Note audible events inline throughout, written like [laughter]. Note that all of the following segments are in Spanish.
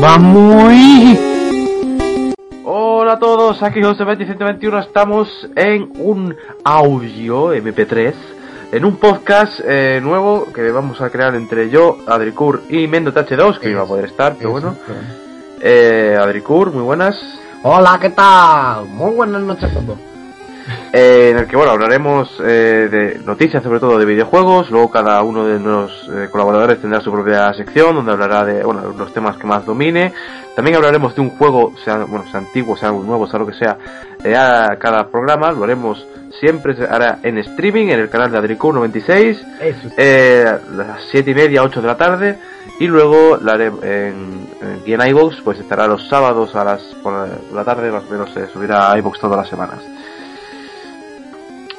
¡Vamos! Hola a todos, aquí José 121 estamos en un audio MP3, en un podcast eh, nuevo que vamos a crear entre yo, Adricur y Mendo TH2, que iba a poder estar, pero bueno. Eh, Adricur, muy buenas. Hola, ¿qué tal? Muy buenas noches a todos. Eh, en el que bueno hablaremos eh, de noticias sobre todo de videojuegos. Luego cada uno de los eh, colaboradores tendrá su propia sección donde hablará de bueno los temas que más domine. También hablaremos de un juego sea bueno sea antiguo sea nuevo sea lo que sea eh, a cada programa. Lo haremos siempre se hará en streaming en el canal de Adricu 96 Eso. eh, a las 7 y media 8 de la tarde. Y luego la haré en, en, en pues estará los sábados a las por la tarde más o menos se subirá a iVoox todas las semanas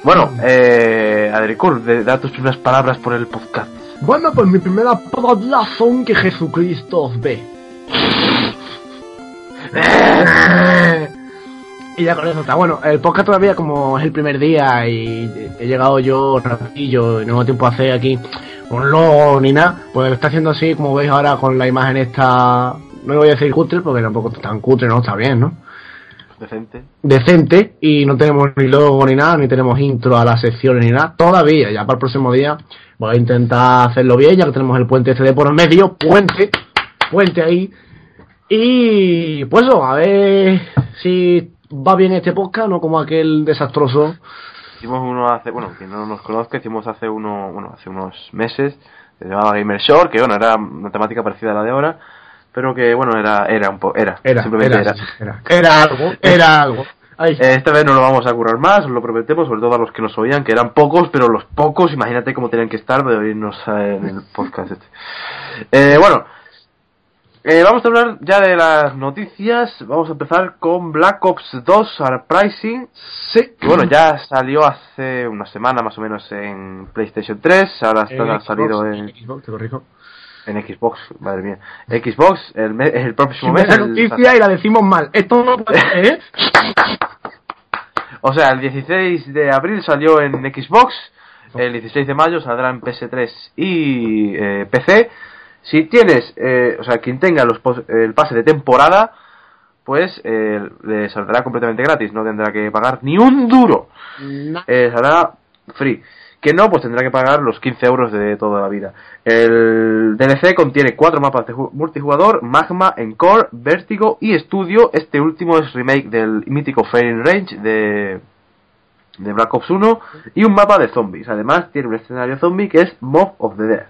bueno, eh, Adricur, de- datos unas palabras por el podcast. Bueno, pues mi primera palabra son que Jesucristo os ve. [laughs] Y ya con eso está. Bueno, el podcast todavía como es el primer día y he llegado yo rapidillo y no tengo tiempo a hacer aquí un logo ni nada, pues lo está haciendo así como veis ahora con la imagen esta, no le voy a decir cutre porque tampoco está tan cutre, no está bien, ¿no? Decente. decente y no tenemos ni logo ni nada, ni tenemos intro a las secciones ni nada, todavía, ya para el próximo día voy a intentar hacerlo bien, ya que tenemos el puente este de por medio, puente, puente ahí, y pues eso, a ver si va bien este podcast, no como aquel desastroso, Hicimos uno hace, bueno, quien no nos conozca, hicimos hace uno, bueno, hace unos meses, se llamaba Gamer Shore, que bueno, era una temática parecida a la de ahora, pero que bueno, era, era un poco, era, era, simplemente era, era. era, era algo, era algo. Ahí. Eh, Esta vez no lo vamos a currar más, os lo prometemos, sobre todo a los que nos oían, que eran pocos, pero los pocos, imagínate cómo tenían que estar de oírnos en el podcast este. Eh, bueno, eh, vamos a hablar ya de las noticias. Vamos a empezar con Black Ops 2 Surprising. Sí. Que bueno, ya salió hace una semana más o menos en PlayStation 3. Ahora está, ha salido Xbox, en, Xbox, te corrijo. En Xbox, madre mía. Xbox, el, me- el próximo mes. El- noticia y la decimos mal. Esto no puede ser, ¿eh? [laughs] O sea, el 16 de abril salió en Xbox, el 16 de mayo saldrá en PS3 y eh, PC. Si tienes, eh, o sea, quien tenga los el pase de temporada, pues eh, le saldrá completamente gratis, no tendrá que pagar ni un duro. Eh, saldrá free. Que no, pues tendrá que pagar los 15 euros de toda la vida. El DLC contiene cuatro mapas de ju- multijugador, Magma, Encore, Vértigo y Studio. Este último es remake del mítico Firing Range de, de Black Ops 1 y un mapa de zombies. Además tiene un escenario zombie que es Mob of the Dead.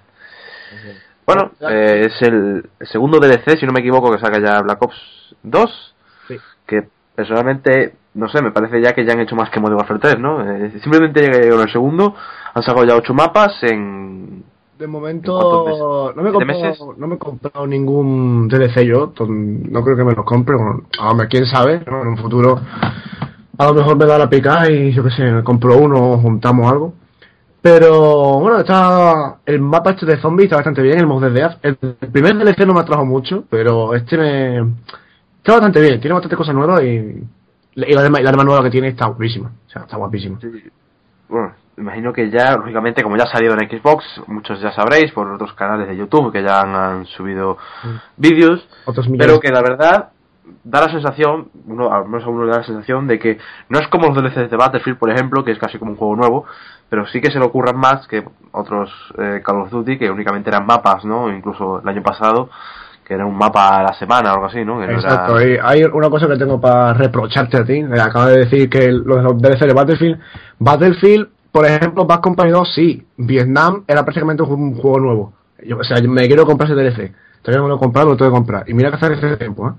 Bueno, eh, es el segundo DLC, si no me equivoco, que saca ya Black Ops 2. Sí. Que personalmente, no sé, me parece ya que ya han hecho más que Modern Warfare 3, ¿no? Eh, simplemente con el segundo, han sacado ya 8 mapas en... De ¿En momento no me, he ¿Siete comprado, meses? no me he comprado ningún DLC yo, no creo que me los compre, bueno, hombre, quién sabe, ¿no? en un futuro a lo mejor me da la pica y yo qué sé, me compro uno o juntamos algo. Pero bueno, está el mapa este de zombies está bastante bien, el mod de Death. El, el primer DLC no me atrajo mucho, pero este me está bastante bien, tiene bastante cosas nuevas y, y la, demás, la demás nueva que tiene está guapísima, o sea, está guapísima. Bueno, imagino que ya, lógicamente, como ya ha salido en Xbox, muchos ya sabréis por otros canales de YouTube que ya han, han subido vídeos, pero que la verdad da la sensación, uno, al menos a uno le da la sensación de que no es como los DLCs de Battlefield, por ejemplo, que es casi como un juego nuevo, pero sí que se le ocurran más que otros eh, Call of Duty que únicamente eran mapas, ¿no? Incluso el año pasado, que era un mapa a la semana o algo así, ¿no? Que no era- Exacto, y hay una cosa que tengo para reprocharte a ti. Eh, Acabas de decir que los DLC de Battlefield. Battlefield, por ejemplo, Bad Company 2, sí. Vietnam era prácticamente un juego nuevo. Yo, o sea, me quiero comprar ese DLC. Todavía no lo he comprado, lo tengo que comprar. Y mira que hacer ese tiempo, ¿eh?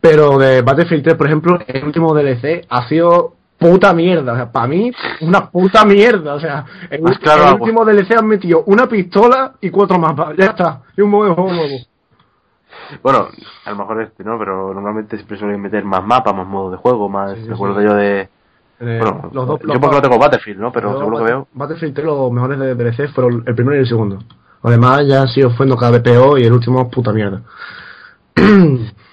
Pero de Battlefield 3, por ejemplo, el último DLC ha sido puta mierda. O sea, para mí, una puta mierda. O sea, el, claro, el algo. último DLC han metido una pistola y cuatro mapas. Ya está. Y un modo de juego nuevo. Bueno, a lo mejor este, ¿no? Pero normalmente siempre suelen meter más mapas, más modos de juego, más... Sí, sí, recuerdo sí. yo de... Eh, bueno, los dos- yo los porque no tengo Battlefield, ¿no? Pero lo que veo... Battlefield 3, los mejores de DLC fueron el primero y el segundo. Los demás ya han sido fuendo cada peor y el último puta mierda. [clears throat]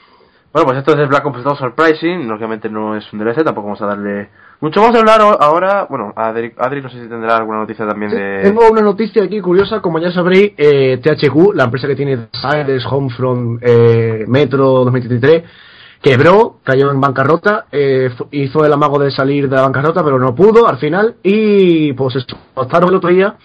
Bueno, pues esto es Black Ops 2 Surprising, lógicamente no es un DLC, tampoco vamos a darle mucho. Vamos a hablar ahora, bueno, Adri, Adri no sé si tendrá alguna noticia también de... Tengo una noticia aquí curiosa, como ya sabréis, eh, THQ, la empresa que tiene Siders, Homefront, eh, Metro 2033, quebró, cayó en bancarrota, eh, hizo el amago de salir de la bancarrota, pero no pudo al final, y pues se optaron el otro día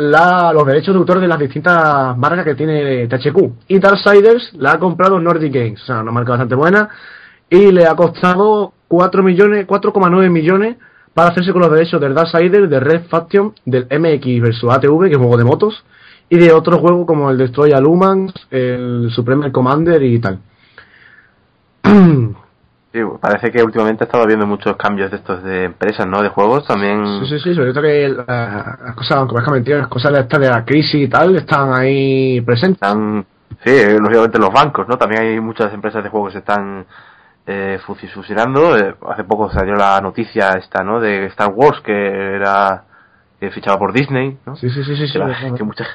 la, los derechos de autor de las distintas marcas que tiene THQ. Y Darksiders la ha comprado Nordic Games, o sea, una marca bastante buena, y le ha costado 4 millones, 4,9 millones para hacerse con los derechos del Darksiders, de Red Faction, del MX versus ATV, que es un juego de motos, y de otros juegos como el Destroy All Humans, el Supreme Commander y tal. [clears throat] Sí, parece que últimamente ha estado habiendo muchos cambios de estos de empresas, ¿no? De juegos también... Sí, sí, sí, sobre todo que la- las cosas, aunque parezca mentira, las cosas de estas de la crisis y tal, están ahí presentes. Están, sí, lógicamente los bancos, ¿no? También hay muchas empresas de juegos que se están eh, fusi- fusionando. Eh, hace poco salió la noticia esta, ¿no? De Star Wars, que era que fichaba por Disney, ¿no? Sí, sí, sí, sí. sí, que, la- verdad. que mucha,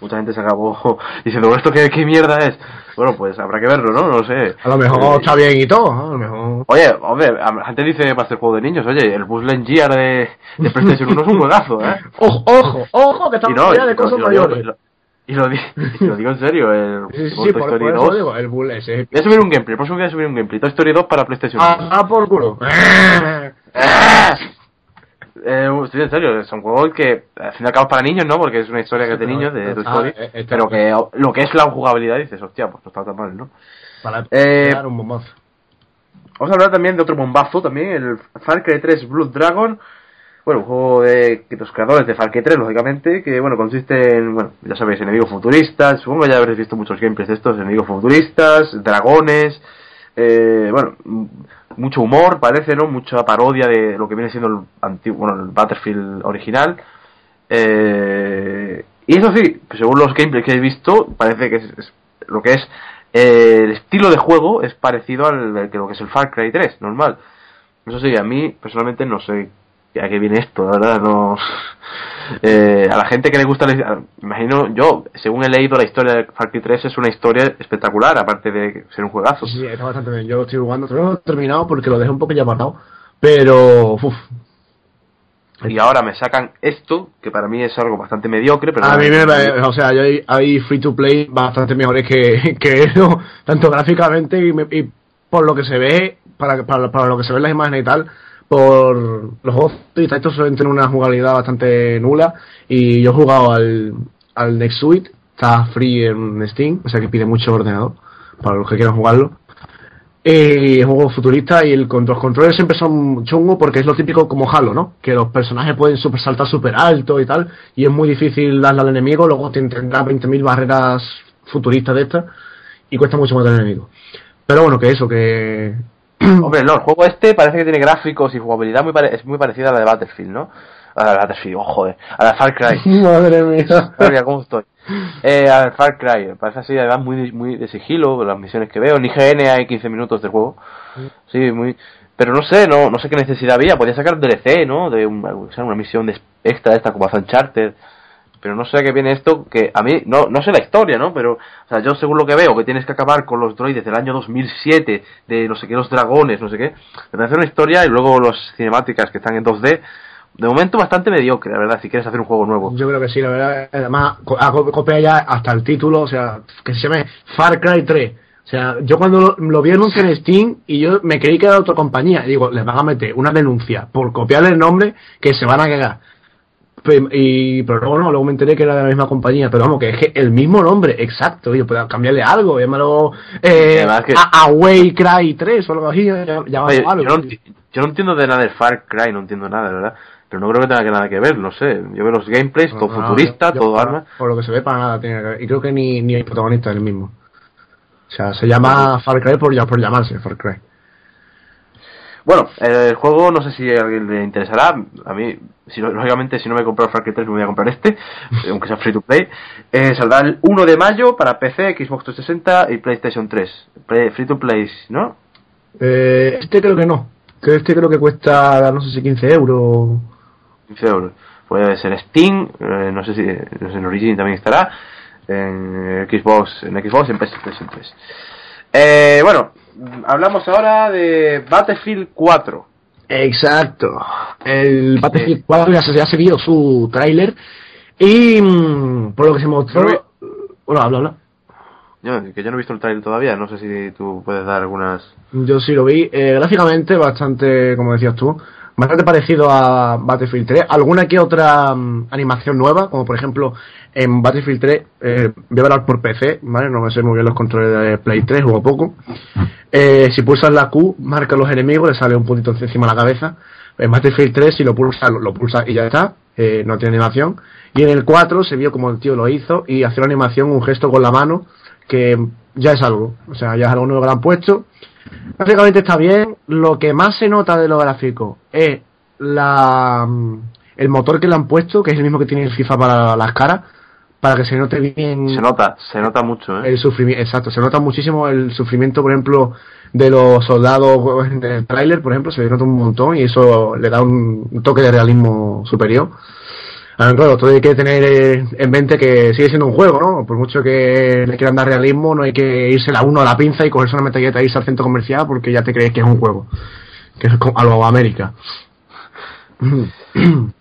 mucha gente se acabó [laughs] diciendo, "¿Bueno, ¿esto qué, qué mierda es? Bueno, pues habrá que verlo, ¿no? No sé. A lo mejor Eh, está bien y todo, ¿no? a lo mejor... Oye, hombre, a- la gente dice va a ser juego de niños. Oye, el Buzz Lightyear de, de PlayStation 1 es un juegazo, ¿eh? [laughs] Ojo, ojo, ojo, que estamos no, ya de cosas mayores. y lo- [laughs] y lo, digo en serio, el Sí, sí, sí, Toy por, Story por eso 2. digo, el Bull ese. Voy a subir un gameplay, el próximo voy a subir un gameplay. Toy Story 2 para PlayStation 1. Ah, ah, por culo. [laughs] Eh, estoy en serio, son juegos que al fin y al cabo es para niños, ¿no? Porque es una historia que es de niños, de Toy ah, Story. eh, está pero que lo que es la jugabilidad dices, hostia, pues no está tan mal, ¿no? Para Eh, un bombazo. Vamos a hablar también de otro bombazo también, el Far Cry 3 Blood Dragon. Bueno, un juego de los creadores de Far Cry 3, lógicamente, que bueno, consiste en, bueno, ya sabéis, enemigos futuristas, supongo que ya habréis visto muchos gameplays de estos, enemigos futuristas, dragones, eh, bueno, mucho humor, parece, ¿no? Mucha parodia de lo que viene siendo el antiguo, bueno, el Battlefield original. Eh, y eso sí, según los gameplays que he visto, parece que es, es- lo que es el estilo de juego es parecido al que lo que es el Far Cry 3, normal. Eso sí, a mí personalmente no sé a qué viene esto, la verdad, no. [laughs] Eh, a la gente que le gusta, imagino yo, según he leído la historia de Far Cry 3, es una historia espectacular, aparte de ser un juegazo. Sí, está bastante bien. Yo lo estoy jugando, no lo he terminado porque lo dejé un poco ya apartado. Pero, uff. Y ahora me sacan esto, que para mí es algo bastante mediocre, pero A mí me o sea, hay, hay free to play bastante mejores que, [laughs] que eso, tanto gráficamente y, me- y por lo que se ve, para, para, para lo que se ve en las imágenes y tal, por los juegos estos suelen tener una jugabilidad bastante nula y yo he jugado al, al Next Suite, está free en Steam, o sea que pide mucho ordenador para los que quieran jugarlo. Y es un juego futurista y el, los controles siempre son chungos porque es lo típico como Halo, ¿no? Que los personajes pueden super saltar súper alto y tal, y es muy difícil darle al enemigo, luego te- tendrá 20.000 barreras futuristas de estas, y cuesta mucho matar al enemigo. Pero bueno, que eso, que... [clears throat] Hombre, no, el juego este parece que tiene gráficos y jugabilidad muy pare- es muy parecida a la de Battlefield, ¿no? A la de Battlefield, oh, joder, a la Far Cry. [laughs] Madre mía. Madre mía, cómo estoy. Eh, a ver, Far Cry, parece así, además muy, muy de sigilo, las misiones que veo. En IGN hay 15 minutos de juego. Sí, muy. Pero no sé, no, no sé qué necesidad había. Podía sacar DLC, ¿no? De un- o sea, una misión de extra esta como Uncharted. Pero no sé a qué viene esto, que a mí, no, no sé la historia, ¿no? Pero, o sea, yo según lo que veo, que tienes que acabar con los droides del año 2007, de no sé qué, los dragones, no sé qué. Me parece una historia y luego las cinemáticas que están en 2D. De momento bastante mediocre, la verdad, si quieres hacer un juego nuevo. Yo creo que sí, la verdad. Además, copia ya hasta el título, o sea, que se llame Far Cry 3. O sea, yo cuando lo, lo vi anunciado en Steam y yo me creí que era de otra compañía, digo, les van a meter una denuncia por copiarle el nombre que se van a cagar. Y, pero luego no, luego me enteré que era de la misma compañía, pero vamos, que es que el mismo nombre, exacto, yo puedo cambiarle algo, llámalo eh, que- Away Cry 3 o algo así, ya, ya Oye, algo. yo, no, yo no entiendo de nada del Far Cry, no entiendo nada, de verdad. Pero no creo que tenga que nada que ver, no sé. Yo veo los gameplays, todo No, futurista, yo- yo todo para- arma. Por lo que se ve, para nada tiene que ver. Y creo que ni, ni el protagonista es el mismo. O sea, se llama Far Cry por, por llamarse Far Cry. Bueno, el juego no sé si a alguien le interesará. A mí, si, lógicamente, si no me he comprado Far Cry 3, me voy a comprar este, [laughs] aunque sea free to play. Eh, saldrá el 1 de mayo para PC, Xbox 360 y PlayStation 3. free to play, ¿no? Eh, este creo que no. Este creo que cuesta, no sé si 15 euros. 15 euros. Puede ser Steam, eh, no sé si en Origin también estará. En Xbox, en Xbox en PlayStation 3. Eh, bueno, hablamos ahora de Battlefield 4. Exacto. El Battlefield 4 ya se, ha seguido su tráiler y mm, por lo que se mostró... Bueno, habla, habla. Yo, que yo no he visto el tráiler todavía, no sé si tú puedes dar algunas... Yo sí lo vi, eh, gráficamente bastante, como decías tú, bastante parecido a Battlefield 3. Alguna que otra mm, animación nueva, como por ejemplo en Battlefield 3, eh, voy a hablar por PC, ¿vale? No me sé muy bien los controles de Play 3, o poco. Eh, si pulsas la Q, marca los enemigos, le sale un puntito encima de la cabeza. En Battlefield 3, si lo pulsa, lo, pulsa y ya está, eh, no tiene animación. Y en el 4 se vio como el tío lo hizo y hace la animación, un gesto con la mano, que ya es algo. O sea, ya es algo nuevo que le han puesto. Básicamente está bien. Lo que más se nota de lo gráfico es la, mm, el motor que le han puesto, que es el mismo que tiene el FIFA para las caras para que se note bien. Se nota, se nota mucho, ¿eh? El sufrimiento, exacto, se nota muchísimo el sufrimiento, por ejemplo, de los soldados en el tráiler, por ejemplo, se nota un montón y eso le da un toque de realismo superior. Ahora, claro, todo hay que tener en mente que sigue siendo un juego, ¿no? Por mucho que le quieran dar realismo, no hay que irse la uno a la pinza y cogerse una metalleta e irse al centro comercial porque ya te crees que es un juego. Que es a lo América.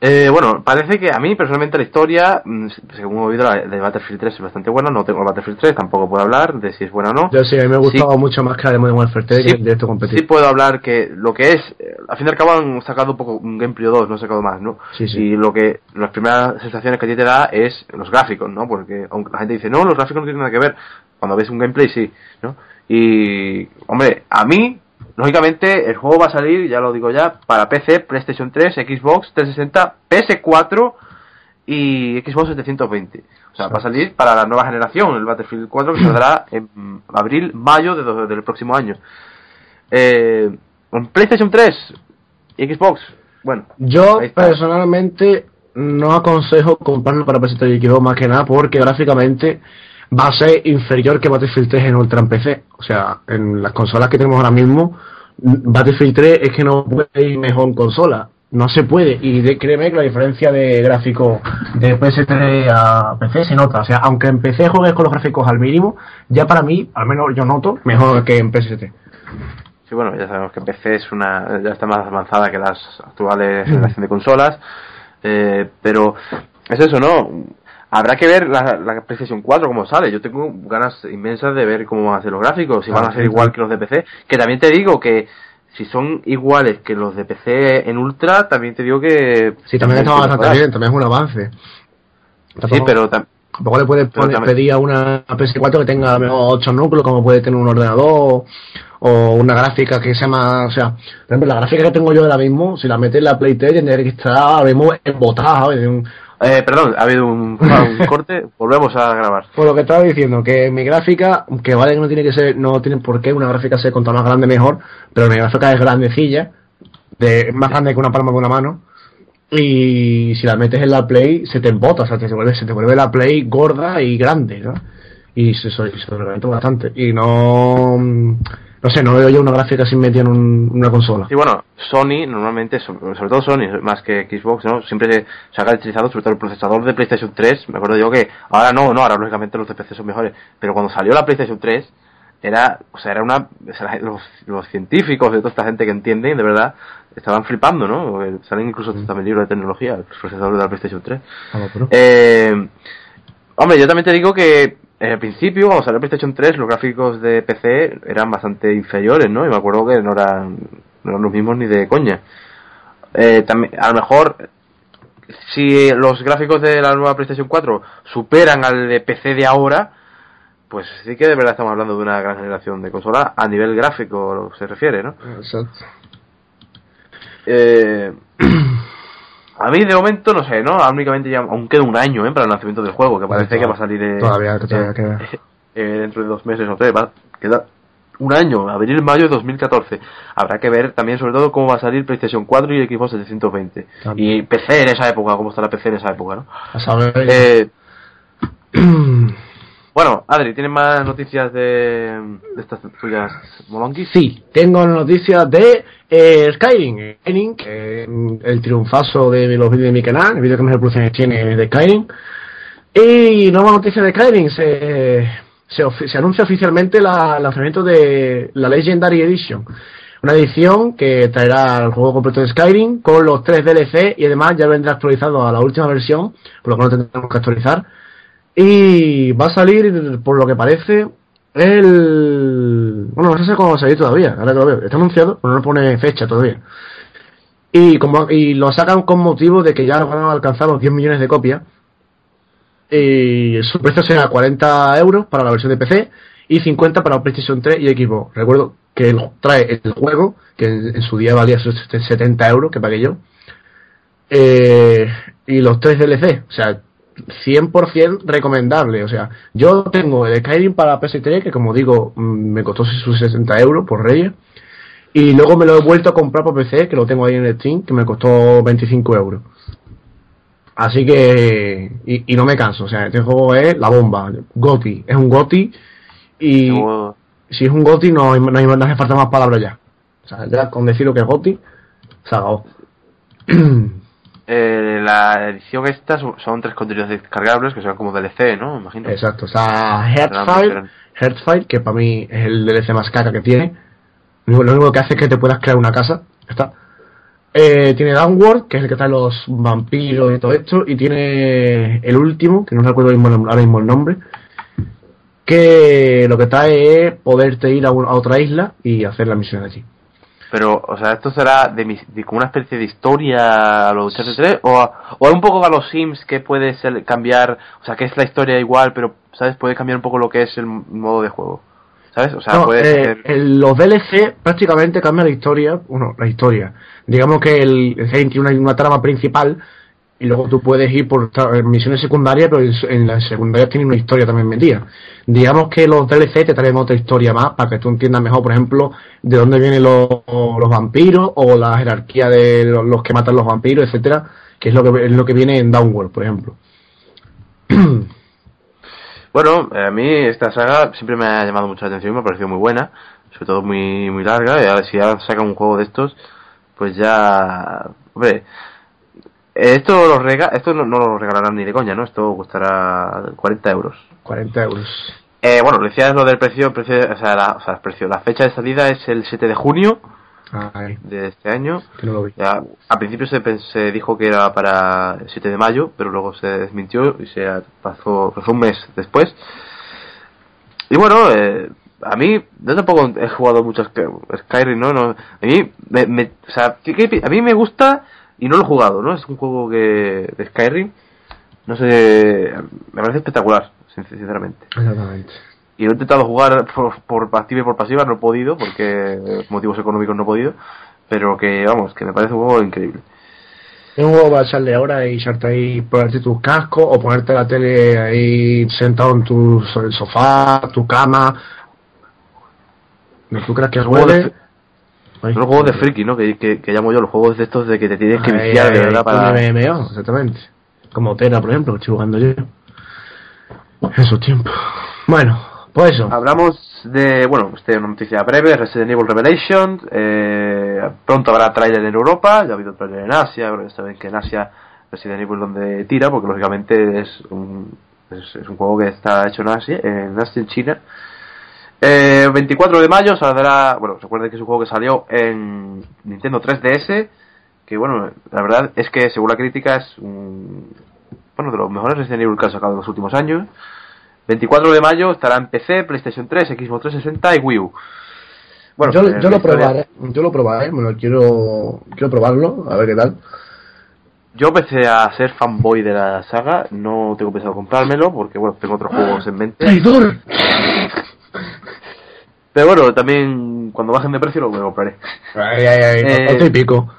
Eh, bueno, parece que a mí personalmente la historia, mm, según he oído, la de Battlefield 3 es bastante buena. No tengo Battlefield 3, tampoco puedo hablar de si es buena o no. Yo sí, a mí me ha gustado mucho más que la de Modern Warfare 3 sí, de esto competitivo. Sí puedo hablar que lo que es, eh, al fin y al cabo han sacado un poco un gameplay 2, no han sacado más, ¿no? Sí, sí. Y lo que, las primeras sensaciones que a ti te da es los gráficos, ¿no? Porque aunque la gente dice, no, los gráficos no tienen nada que ver. Cuando ves un gameplay, sí, ¿no? Y, hombre, a mí Lógicamente, el juego va a salir, ya lo digo ya, para PC, PlayStation 3, Xbox 360, PS4 y Xbox 720. O sea, va a salir para la nueva generación, el Battlefield 4, que saldrá [clears throat] en abril, mayo del próximo año. Eh, PlayStation 3 y Xbox, bueno. Yo personalmente no aconsejo comprarlo para PS3 y Xbox más que nada porque gráficamente va a ser inferior que Battlefield 3 en Ultra en PC. O sea, en las consolas que tenemos ahora mismo, Battlefield 3 es que no puede ir mejor en consola. No se puede. Y créeme que la diferencia de gráfico de PS3 a PC se nota. O sea, aunque en PC juegues con los gráficos al mínimo, ya para mí, al menos yo noto, mejor que en PS3. Sí, bueno, ya sabemos que PC es una, ya está más avanzada que las actuales generaciones de consolas. Eh, pero es eso, ¿no? Habrá que ver la, la, PlayStation 4 cómo sale. Yo tengo ganas inmensas de ver cómo van a ser los gráficos, si van a ser igual que los de PC. Que también te digo que si son iguales que los de PC en Ultra, también te digo que... Sí, también está bastante bien, también es un avance. sí, pero... Tampoco le puedes pedir a una PS4 que tenga a lo mejor 8 núcleos, como puede tener un ordenador, o una gráfica que sea más. O sea, por ejemplo, la gráfica que tengo yo ahora mismo, si la metes en la Play 3, tendría que estar ahora mismo embotada, eh, perdón, ha habido [laughs] un, corte, volvemos a grabar. Por lo que estaba diciendo, que mi gráfica, que vale que no tiene que ser, no tiene por qué una gráfica ser contra más grande mejor, pero mi gráfica es grandecilla, de, más grande que una palma de una mano, y si la metes en la Play se te embota, o sea, se, vuelve, se te vuelve la Play gorda y grande, ¿no? Y se, se, se bastante. Y no no sé, no veo yo una gráfica sin metida en una consola. Y bueno, Sony normalmente, sobre todo Sony, más que Xbox, ¿no? Siempre se ha caracterizado, sobre todo el procesador de PlayStation 3, me acuerdo yo que ahora no, no, ahora lógicamente los de PC son mejores, pero cuando salió la PlayStation 3, era, o sea, era una, los, científicos de toda esta gente que entienden, de verdad, estaban flipando, ¿no? Salen incluso mm. también libros de tecnología, los procesadores de la PlayStation 3. Ah, eh, hombre, yo también te digo que al principio, cuando salió PlayStation 3, los gráficos de PC eran bastante inferiores, ¿no? Y me acuerdo que no eran, no eran los mismos ni de coña. Eh, también, a lo mejor, si los gráficos de la nueva PlayStation 4 superan al de PC de ahora, pues sí que de verdad estamos hablando de una gran generación de consola a nivel gráfico se refiere, ¿no? Exacto. Eh, [clears throat] A mí de momento no sé, ¿no? Únicamente ya aún queda un año ¿eh? para el lanzamiento del juego, que parece que va a salir todavía, todavía queda. [laughs] Eh, dentro de dos meses o tres, va, queda un año, abril-mayo de 2014. Habrá que ver también, sobre todo, cómo va a salir PlayStation 4 y Xbox 720. También. Y PC en esa época, cómo está la PC en esa época, ¿no? A saber. [clears throat] [clears throat] Bueno, Adri, ¿tienes más noticias de, estas tuyas molonquis? Sí, tengo noticias de eh, Skyrim. Skyrim, el triunfazo de los vídeos de mi canal, el vídeo que mejor reproducciones tiene de Skyrim. Y nueva noticia de Skyrim, se, se anuncia oficialmente la- el lanzamiento de la Legendary Edition. Una edición que traerá el juego completo de Skyrim con los tres DLC y además ya vendrá actualizado a la última versión, por lo que no tendremos que actualizar. Y va a salir, por lo que parece, el... Bueno, no sé cómo va a salir todavía, ahora que lo veo. Está anunciado, pero no pone fecha todavía. Y, como, y lo sacan con motivo de que ya van a alcanzar los 10 millones de copias. Y su precio será 40 euros para la versión de PC y 50 para PlayStation 3 y Xbox. Recuerdo que trae el juego, que en, su día valía sus 70 euros, que pagué yo. Eh, y los tres DLC, o sea, 100% recomendable. O sea, yo tengo el Skyrim para PS3, que como digo, mm, me costó sus 60 euros por Reyes. Y luego me lo he vuelto a comprar por PC, que lo tengo ahí en el Steam, que me costó 25 euros. Así que. Y, y no me canso, o sea, este juego es la bomba. Goti, es un Goti. Y si es un Goti, no, no, hay- no hace falta más palabras ya. O sea, ya con decirlo que es Goti, se. [clears throat] Eh, la edición esta son, tres contenidos descargables que son como DLC, ¿no? Imagino. Exacto, o sea, diferentes. Heartfire, que para mí es el DLC más caca que tiene. Lo único, que hace es que te puedas crear una casa. Está. Eh, tiene Downward, que es el que trae los vampiros y todo esto. Y tiene el último, que no recuerdo ahora mismo, ahora mismo el nombre. Que lo que trae es poderte ir a, un- a otra isla y hacer la misión allí. Pero, o sea, esto será de, mis- de como una especie de historia a los TT3 o, a- o un poco a los Sims que puede ser, cambiar, o sea, que es la historia igual, pero, ¿sabes? Puede cambiar un poco lo que es el modo de juego. ¿Sabes? O sea, No, puede eh, ser- el- los DLC prácticamente cambian la historia, bueno, la historia. Digamos que el, el tiene una, una trama principal y luego tú puedes ir por misiones secundarias, pero en, las secundarias tiene una historia también metida. Digamos que los DLC te traen otra historia más para que tú entiendas mejor, por ejemplo, de dónde vienen los, los vampiros o la jerarquía de los, que matan los vampiros, etcétera, que es lo que es lo que viene en Downward, por ejemplo. [clears throat] Bueno, a mí esta saga siempre me ha llamado mucho la atención, me ha parecido muy buena, sobre todo muy muy larga, y ahora si ya sacan un juego de estos, pues ya... Hombre, esto, lo rega esto no, no lo regalarán ni de coña, ¿no? Esto costará 40 euros. 40 euros. Eh, bueno, decías lo del precio, precio, o sea, la, o sea, el precio, la fecha de salida es el 7 de junio Ay, de este año. que no lo vi. Ya, al principio se, se dijo que era para el 7 de mayo, pero luego se desmintió y se pasó, pasó un mes después. Y bueno, eh, a mí, yo tampoco he jugado mucho Sky- Skyrim, ¿no? no a mí, me, me- o sea, a mí me gusta y no lo he jugado, ¿no? Es un juego que de Skyrim, no sé, me parece espectacular, sin- sinceramente. Exactamente. Y lo he intentado jugar por, por activa y por pasiva, no he podido, porque motivos económicos no he podido. Pero que, vamos, que me parece un juego increíble. Es un juego para echarle ahora y echarte ahí, ponerte tus cascos o ponerte la tele ahí sentado en tu so- el sofá, tu cama. ¿No tú crees que Juego de Son los juegos de friki, ¿no? Que, que, que llamo yo, los juegos de estos de que te tienes que viciar de verdad para... MMO, exactamente. Como Tera, por ejemplo, que estoy jugando yo. Esos tiempos. Bueno, pues eso. Hablamos de, bueno, este es una noticia breve, Resident Evil Revelation, eh, pronto habrá trailer en Europa, ya ha habido trailer en Asia, pero saben que en Asia Resident Evil donde tira, porque lógicamente es un, es, es un juego que está hecho en Asia, en Asia, en China. Eh, 24 de mayo saldrá, bueno, recuerden que es un juego que salió en Nintendo 3DS, que bueno, la verdad es que según la crítica es un, bueno, de los mejores Resident Evil que han sacado en los últimos años. 24 de mayo estará en PC, PlayStation 3, Xbox 360 y Wii U. Bueno, yo, eh, yo lo probaré, yo lo probaré, lo quiero, quiero probarlo, a ver qué tal. Yo pese a ser fanboy de la saga, no tengo pensado comprármelo porque bueno, tengo otros juegos en mente. ¡Traidor! Pero bueno, también cuando bajen de precio lo compraré. Ay, ay, ay, Eh, y pico.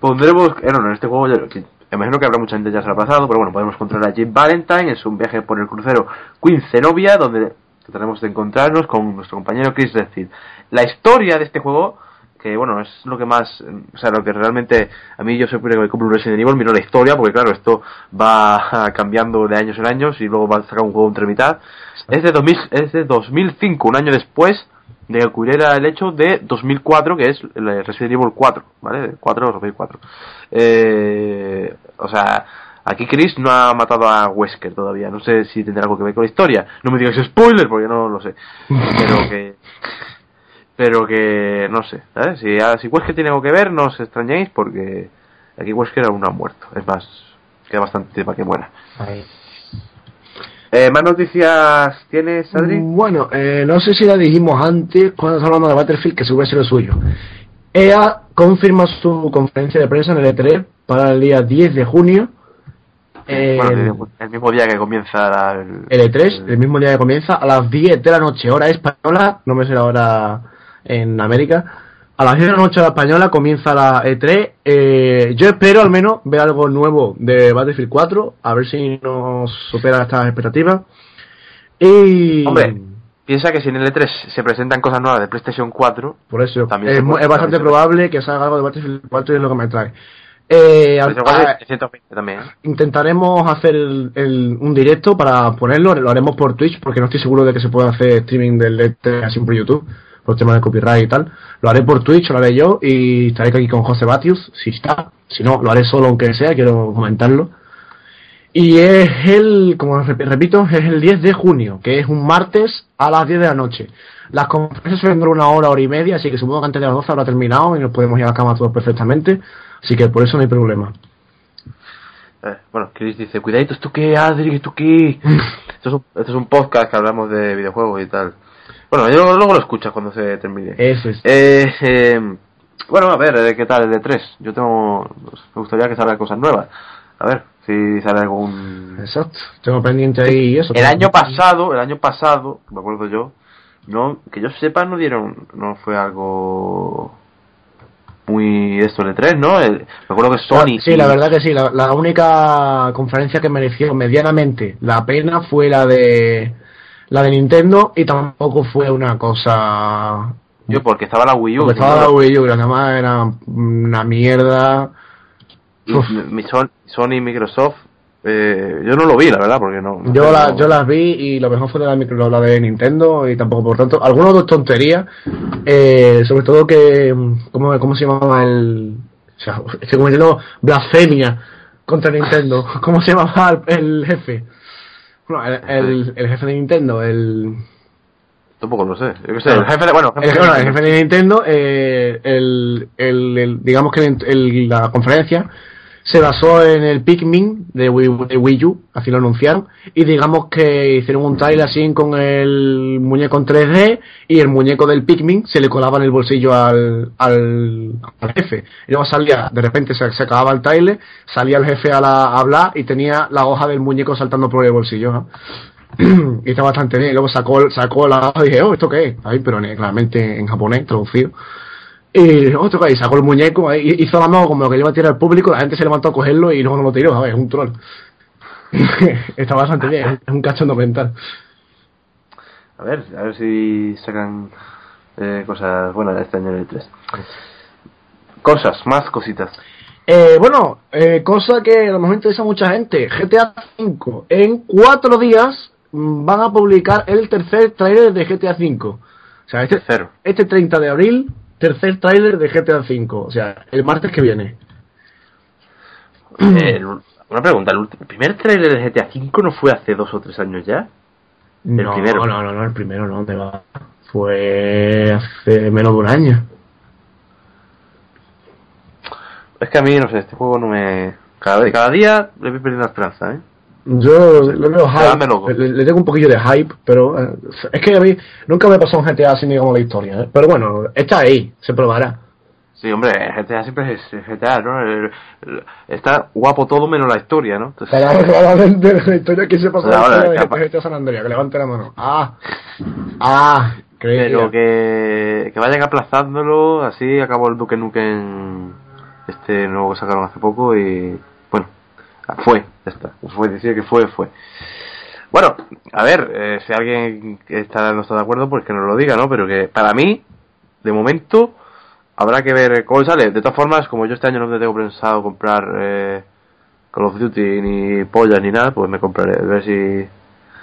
Pondremos, eh, no, no, en este juego imagino que habrá mucha gente ya se lo ha pasado, pero bueno, podemos encontrar a Jim Valentine en su viaje por el crucero Queen Zenobia, donde trataremos de encontrarnos con nuestro compañero Chris Redfield. La historia de este juego, que bueno, es lo que más, o sea, lo que realmente a mí yo siempre que me compro un Resident Evil miro la historia, porque claro, esto va [laughs] cambiando de años en años y luego va a sacar un juego entre mitad. Es de, 2000, es de 2005, un año después de que ocurriera el hecho de 2004, que es el Resident Evil 4, ¿vale? 4 o 2004. Eh, o sea, aquí Chris no ha matado a Wesker todavía. No sé si tendrá algo que ver con la historia. No me digas spoiler, porque no lo sé. [laughs] Pero que... Pero que... No sé. ¿sabes? Si, si Wesker tiene algo que ver, no os extrañéis, porque aquí Wesker aún no ha muerto. Es más, queda bastante para que muera. Eh, ¿Más noticias tienes, Adri? Bueno, eh, no sé si la dijimos antes cuando estábamos hablando de Battlefield, que se hubiese lo suyo. EA confirma su conferencia de prensa en el E3 para el día 10 de junio. El, bueno, el mismo día que comienza el, el E3, el, el, mismo día que comienza, a las 10 de la noche, hora española, no me sé la hora en América. A las 10 de la noche la española comienza la E3. Eh, yo espero al menos ver algo nuevo de Battlefield 4, a ver si nos supera estas expectativas. Y. Hombre, piensa que si en el E3 se presentan cosas nuevas de PlayStation 4, por eso también es, puede, es bastante probable que salga algo de Battlefield 4 y es lo que me trae. Eh, se puede. a- a- 120 también. ¿eh? intentaremos hacer el- el- un directo para ponerlo, lo haremos por Twitch porque no estoy seguro de que se pueda hacer streaming del E3 así por YouTube, por temas de copyright y tal. Lo haré por Twitch, lo haré yo y estaré aquí con José Batius, si está. Si no, lo haré solo aunque sea, quiero comentarlo. Y es el, como rep- repito, es el 10 de junio, que es un martes a las 10 de la noche. Las conferencias suelen durar una hora, hora y media, así que supongo que antes de las 12 habrá terminado y nos podemos ir a la cama todos perfectamente. Así que por eso no hay problema. Eh, bueno, Chris dice, cuidadito, ¿esto qué, Adri? ¿Esto qué? [laughs] esto, es un, esto es un podcast que hablamos de videojuegos y tal. Bueno, yo luego, luego lo escuchas cuando se termine. Eso es. Eh, eh, bueno, a ver, eh, ¿qué tal el de 3? Yo tengo... Me gustaría que salgan cosas nuevas. A ver, si sale algún... Exacto. Tengo pendiente ahí eso. El año pasado, el año pasado, me acuerdo yo, no que yo sepa no dieron, no fue algo muy esto de 3, ¿no? El- me acuerdo que Sony sí, la verdad que sí. La, la única conferencia que mereció medianamente la pena fue la de la de Nintendo y tampoco fue una cosa. Yo porque estaba la Wii U. Porque estaba la Wii U, que además era una mierda. y Sony y Microsoft, eh, yo no lo vi, la verdad, porque no. no Yo, la, yo las vi y lo mejor fue la, de micro- la de Nintendo y tampoco por tanto. Algunos dos tonterías, eh, sobre todo que. ¿Cómo, cómo se llamaba el.? O sea, estoy cometiendo blasfemia contra Nintendo. [laughs] ¿Cómo se llamaba el, el jefe? Bueno, el, el, el jefe de Nintendo, el. Tampoco lo sé. Yo qué sé, el jefe de. Bueno, El, bueno, el jefe de Nintendo, eh, el, el, el- digamos que el- la conferencia se basó en el Pikmin de Wii, U, así lo anunciaron, y digamos que hicieron un trailer así con el muñeco en 3D y el muñeco del Pikmin se le colaba en el bolsillo al, al, al jefe. Y luego salía, de repente se, se acababa el trailer, salía el jefe a, la, a hablar y tenía la hoja del muñeco saltando por el bolsillo. [clears throat] y está bastante bien. Y luego sacó, sacó la hoja y dije, oh, ¿esto qué es? Ahí, pero en- claramente en japonés, traducido. Y otro que ahí sacó el muñeco, ahí, hizo la mano como lo que lleva a tirar al público, la gente se levantó a cogerlo y luego no lo tiró, a ver, es un troll. [laughs] está bastante bien, es un cachondo mental. A ver, a ver si sacan eh, cosas buenas este año en el 3. Cosas, más cositas. Eh, bueno, eh, cosa que a lo mejor interesa a mucha gente, GTA V. En cuatro días mm, van a publicar el tercer trailer de GTA V. O sea, este, este 30 de abril, tercer trailer de GTA V. O sea, el martes que viene. Eh, una pregunta, ¿el, primer trailer de GTA V no fue hace dos o tres años ya? no, primero. No, no, no, el primero no, ¿dónde va? Fue hace menos de un año. Es que a mí, no sé, este juego no me... Cada día le voy perdiendo la esperanza, ¿eh? Yo le veo hype, le, le tengo un poquillo de hype, pero eh, es que a mí nunca me pasó un GTA así como la historia, ¿eh? pero bueno, está ahí, se probará. Sí, hombre, GTA siempre es GTA, ¿no? Está guapo todo menos la historia, ¿no? Entonces, [laughs] claramente la historia que se pasó Ahora, la historia de GTA San Andreas, que levante la mano. Ah, ah, pero que, que vayan aplazándolo, así acabó el Duke Nukem este nuevo que sacaron hace poco y fue, ya está. Fue decir que fue, fue. Bueno, a ver, eh, si alguien está, no está de acuerdo, pues que nos lo diga, ¿no? Pero que para mí, de momento, habrá que ver cómo sale. De todas formas, como yo este año no tengo pensado comprar eh, Call of Duty ni pollas ni nada, pues me compraré. A ver si.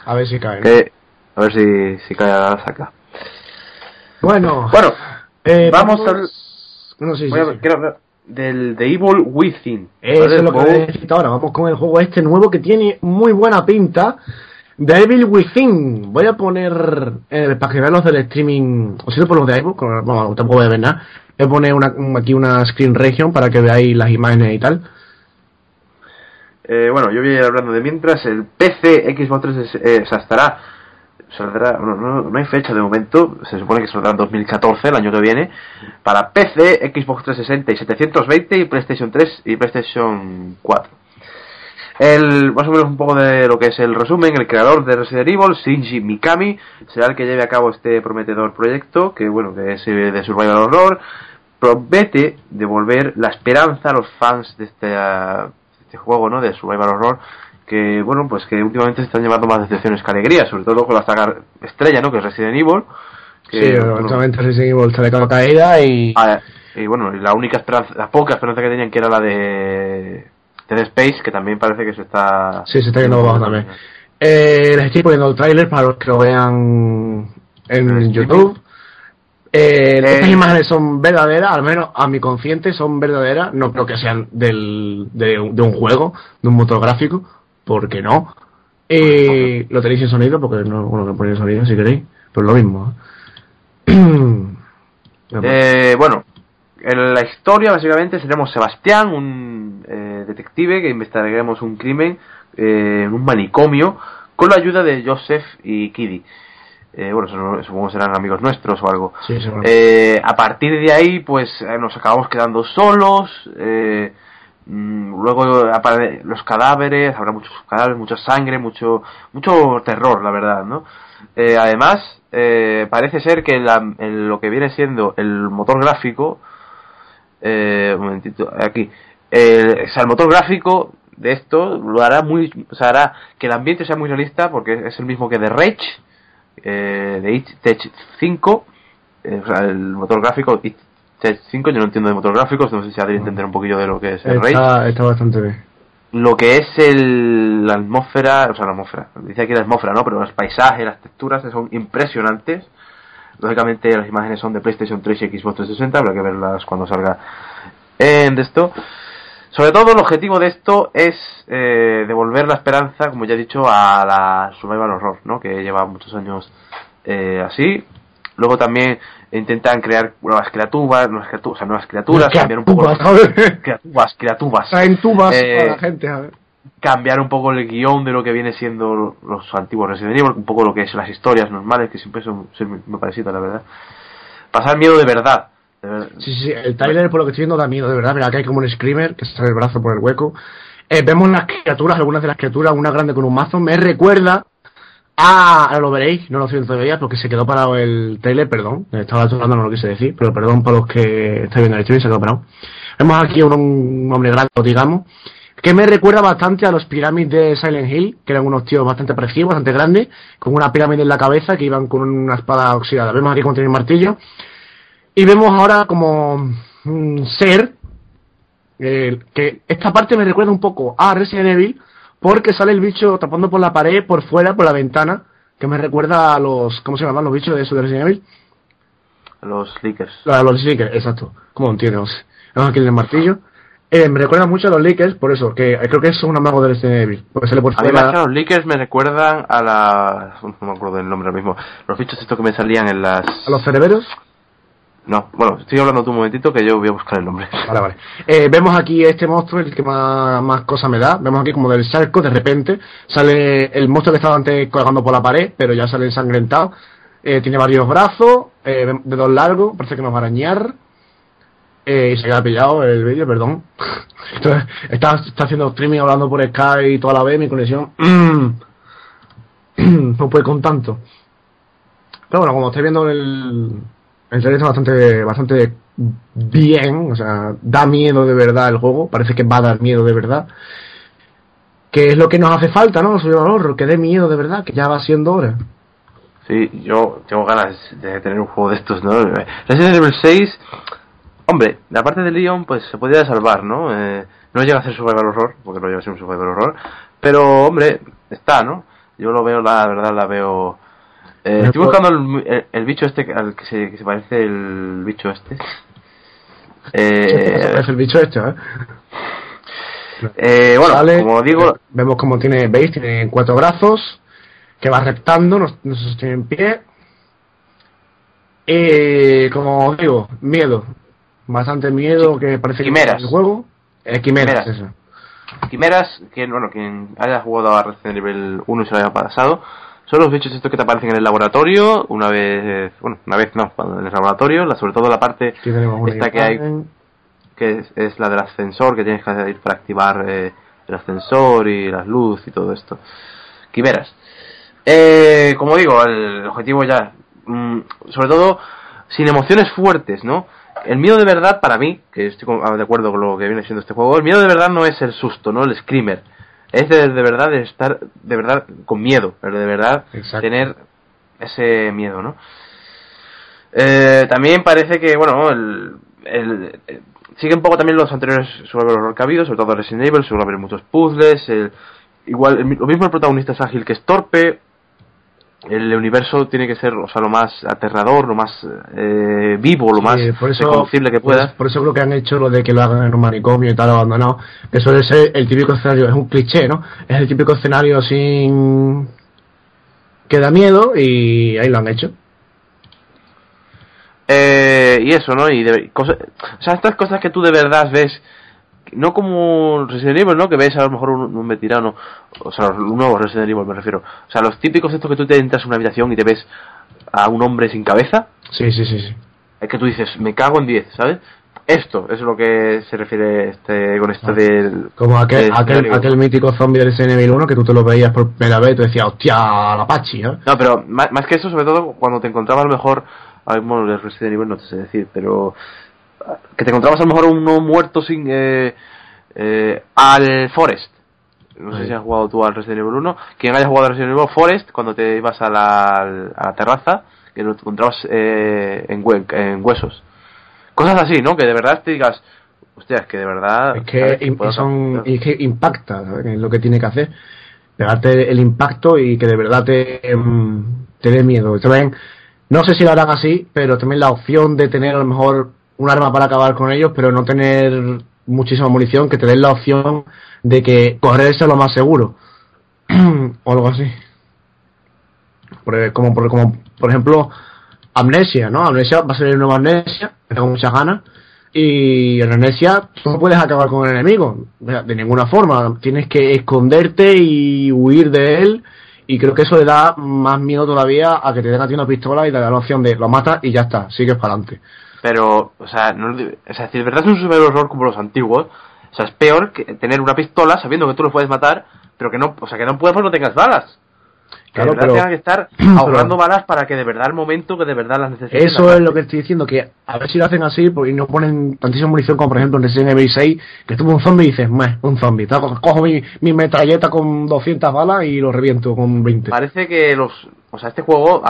A ver si cae. ¿no? que- a ver si, si cae a la saca. Bueno, Bueno, eh, vamos a. Bueno, sí, sí, a- sí. quiero hablar del The Evil Within. Eso es lo que voy a decir ahora. Vamos con el juego este nuevo que tiene muy buena pinta. Devil Within. Voy a poner, eh, para que vean los del streaming, o si no por los de iVoox, bueno, tampoco voy a ver nada. Voy a poner una, un- aquí una screen region para que veáis las imágenes y tal. Eh, bueno, yo voy a ir hablando de mientras el PC Xbox 3 eh, o sea, estará saldrá no, no, no hay fecha de momento se supone que saldrá en 2014 el año que viene para PC Xbox 360 y 720 y PlayStation 3 y PlayStation 4 el, más o menos un poco de lo que es el resumen el creador de Resident Evil Shinji Mikami será el que lleve a cabo este prometedor proyecto que bueno que es eh, de survival horror promete devolver la esperanza a los fans de este, ah, este juego, ¿no? De Survival Horror, que, bueno, pues que últimamente se están llevando más decepciones que alegrías, sobre todo con la saga estrella, ¿no? Que es Resident Evil. Que, sí, bueno, últimamente Resident Evil está de capa caída y... ah, y bueno, la única esperanza, la poca esperanza que tenían que era la de Dead Space, que también parece que se está... Sí, se está yendo abajo también. Eh, les estoy poniendo el tráiler para los que lo vean en YouTube. Eh, Eh, estas imágenes son verdaderas, al menos a mi consciente son verdaderas. No creo que sean del, de, de un juego, de un motor gráfico, porque no. Eh, lo tenéis en sonido, porque no, bueno, que ponéis sonido si queréis, pero lo mismo. ¿eh? [clears throat] Eh, bueno, en la historia básicamente seremos Sebastián, un eh, detective que investigaremos un crimen eh, en un manicomio con la ayuda de Joseph y Kiddy. Eh, bueno, supongo que serán amigos nuestros o algo. Sí. Eh, a partir de ahí, pues eh, nos acabamos quedando solos. eh, luego apare- los cadáveres, habrá muchos cadáveres, mucha sangre, mucho, mucho terror, la verdad, ¿no? Eh, además, eh, parece ser que la- el- lo que viene siendo el motor gráfico, eh, un momentito, aquí, sea, el motor gráfico de esto lo hará muy, o sea, hará que el ambiente sea muy realista porque es el mismo que de Rage, eh, de Tech 5, eh, el motor gráfico Tech 5, yo no entiendo de motor gráficos, no sé si habría entender un poquillo de lo que es el Rage está, está bastante bien. lo que es el, la atmósfera, o sea, la atmósfera, dice aquí la atmósfera, ¿no? Pero los paisajes, las texturas son impresionantes. Lógicamente las imágenes son de PlayStation 3 y Xbox 360, habrá que verlas cuando salga en esto. Sobre todo el objetivo de esto es eh, devolver la esperanza, como ya he dicho, a la Survival Horror, ¿no? Que lleva muchos años eh, así. Luego también intentan crear nuevas criaturas, nuevas criaturas, o sea, nuevas criaturas, cambiar un poco criaturas, [laughs] criaturas. Traen tubas Eh, a la gente, a ver. cambiar un poco el guion de lo que viene siendo los antiguos Resident Evil, un poco lo que es las historias normales, que siempre son, son muy parecidas, la verdad. Pasar miedo de verdad. de sí, sí, el trailer por lo que estoy viendo da miedo, de verdad. Mira, que hay como un screamer que sale el brazo por el hueco. Eh, vemos las criaturas, algunas de las criaturas, una grande con un mazo. Me recuerda a. Ahora lo veréis, no lo viendo todavía porque se quedó parado el trailer, perdón. Estaba hablando, no lo quise decir, pero perdón para los que estáis viendo el streaming, se quedó parado. Vemos aquí un, un hombre grande, digamos, que me recuerda bastante a los pirámides de Silent Hill, que eran unos tíos bastante parecidos, bastante grandes, con una pirámide en la cabeza que iban con una espada oxidada. Vemos aquí cómo tiene el martillo. Y vemos ahora como un ser eh, que esta parte me recuerda un poco a Resident Evil porque sale el bicho tapando por la pared, por fuera, por la ventana, que me recuerda a los, ¿cómo se llaman los bichos de eso de Resident Evil? Los leakers. A los Lickers, exacto. ¿Cómo entiendes? Vemos aquí el martillo. Eh, me recuerda mucho a los Lickers, por eso, que creo que es un amago de Resident Evil, porque sale por A fuera. los leakers me recuerdan a la... [laughs] No me acuerdo del nombre ahora mismo. Los bichos estos que me salían en las... A los cereberos. No, bueno, estoy hablando tú un momentito que yo voy a buscar el nombre. [laughs] Vale, vale. Eh, vemos aquí este monstruo, el que más, más cosa me da. Vemos aquí como del charco, de repente, sale el monstruo que estaba antes colgando por la pared, pero ya sale ensangrentado. Eh, tiene varios brazos, eh, dedos largos, parece que nos va a arañar. Eh, y se queda pillado el vídeo, perdón. [laughs] Entonces, está, está haciendo streaming hablando por Skype y toda la vez, mi conexión. [clears throat] no puede con tanto. Pero bueno, como estáis viendo el, está bastante, bastante bien, o sea, da miedo de verdad el juego, parece que va a dar miedo de verdad. que es lo que nos hace falta, ¿no? Survival horror, que dé miedo de verdad, que ya va siendo hora. Sí, yo tengo ganas de tener un juego de estos, ¿no? Resident Evil 6, hombre, la parte de Leon, pues se podría salvar, ¿no? Eh, no llega a ser survival horror, porque no llega a ser un survival horror, pero, hombre, está, ¿no? Yo lo veo, la verdad, la veo... Eh, estoy buscando el, el- el bicho este al que se, que se parece el bicho este. [laughs] Eh, es el bicho este, ¿eh? eh, bueno, Sale, como digo, vemos como tiene, veis, tiene cuatro brazos, que va reptando, no, no se sostiene en pie. Y como digo, miedo. Bastante miedo que parece Quimeras. que es el juego. Eh, quimeras, Quimeras. eso. Quimeras, quien, bueno, quien haya jugado a Resident Evil 1 y se lo haya pasado, son los bichos estos que te aparecen en el laboratorio, una vez, bueno, una vez no, en el laboratorio, la, sobre todo la parte esta que hay, que es, es la del ascensor, que tienes que ir para activar eh, el ascensor y las luces y todo esto. Quimeras. Eh, como digo, el objetivo ya, mm, sobre todo, sin emociones fuertes, ¿no? El miedo de verdad para mí, que estoy ah, de acuerdo con lo que viene siendo este juego, el miedo de verdad no es el susto, ¿no? El screamer. Es de, de verdad de estar de verdad con miedo, el de verdad Exacto. tener ese miedo, ¿no? Eh, también parece que, bueno, el, el- eh, sigue un poco también los anteriores survival horror que ha habido, sobre todo Resident Evil, suele haber muchos puzzles, el- igual, el lo mismo el protagonista es ágil que es torpe, el universo tiene que ser, o sea, lo más aterrador, lo más eh, vivo, lo más Sí, reconocible que por, puedas. por eso creo que han hecho lo de que lo hagan en un manicomio y tal abandonado. Que suele ser el típico escenario, es un cliché, ¿no? Es el típico escenario sin. que da miedo y ahí lo han hecho. Eh, y eso, ¿no? Y de, cosas, o sea, estas cosas que tú de verdad ves, no como Resident Evil, ¿no? Que ves a lo mejor un, un veterano, o sea, los nuevos Resident Evil me refiero. O sea, los típicos estos que tú te entras en una habitación y te ves a un hombre sin cabeza, Sí, sí, sí. sí. es que tú dices, me cago en 10, ¿sabes? Esto es lo que se refiere este con esto Ah. del... Como aquel, del aquel, aquel mítico zombie del Resident Evil 1 que tú te lo veías por primera vez y tú decías, hostia, la Pachi, ¿eh? No, pero más, más que eso, sobre todo cuando te encontrabas a lo mejor, a bueno, de Resident Evil no te sé decir, pero que te encontrabas a lo mejor uno muerto sin eh, eh, al Forest. No sé si has jugado tú al Resident Evil 1. Quien haya jugado al Resident Evil Forest, cuando te ibas a la, a la terraza, que lo encontrabas eh, en, hue- en huesos. Cosas así, ¿no? Que de verdad te digas, hostia, es que de verdad... Es que, son, hacer- es que impacta, ¿sabes? Es lo que tiene que hacer. Pegarte el impacto y que de verdad te, em, te dé miedo. También, no sé si lo harán así, pero también la opción de tener a lo mejor un arma para acabar con ellos, pero no tener muchísima munición, que te den la opción de que correr sea lo más seguro. [clears throat] o algo así. Por, como, por, como, por ejemplo, Amnesia, ¿no? Amnesia va a ser el nuevo Amnesia, tengo muchas ganas. Y en Amnesia tú no puedes acabar con el enemigo, de ninguna forma. Tienes que esconderte y huir de él. Y creo que eso le da más miedo todavía a que te den a ti una pistola y te da la opción de lo matas y ya está, sigues para adelante. Pero, o sea, no, o sea, si de verdad es un super horror como los antiguos, o sea, es peor que tener una pistola sabiendo que tú lo puedes matar, pero que no, o sea, que no puedes porque no tengas balas. Que Claro, de verdad pero- tengas que estar [clears throat] pero- ahorrando balas para que de verdad el momento que de verdad las necesites. Eso es lo que estoy diciendo, que a ver si lo hacen así porque no ponen tantísima munición como por ejemplo en Resident Evil 6, que tuvo un zombie y dices, meh, un zombie. Cojo mi, mi metralleta con 200 balas y lo reviento con 20. Parece que los, o sea, este juego,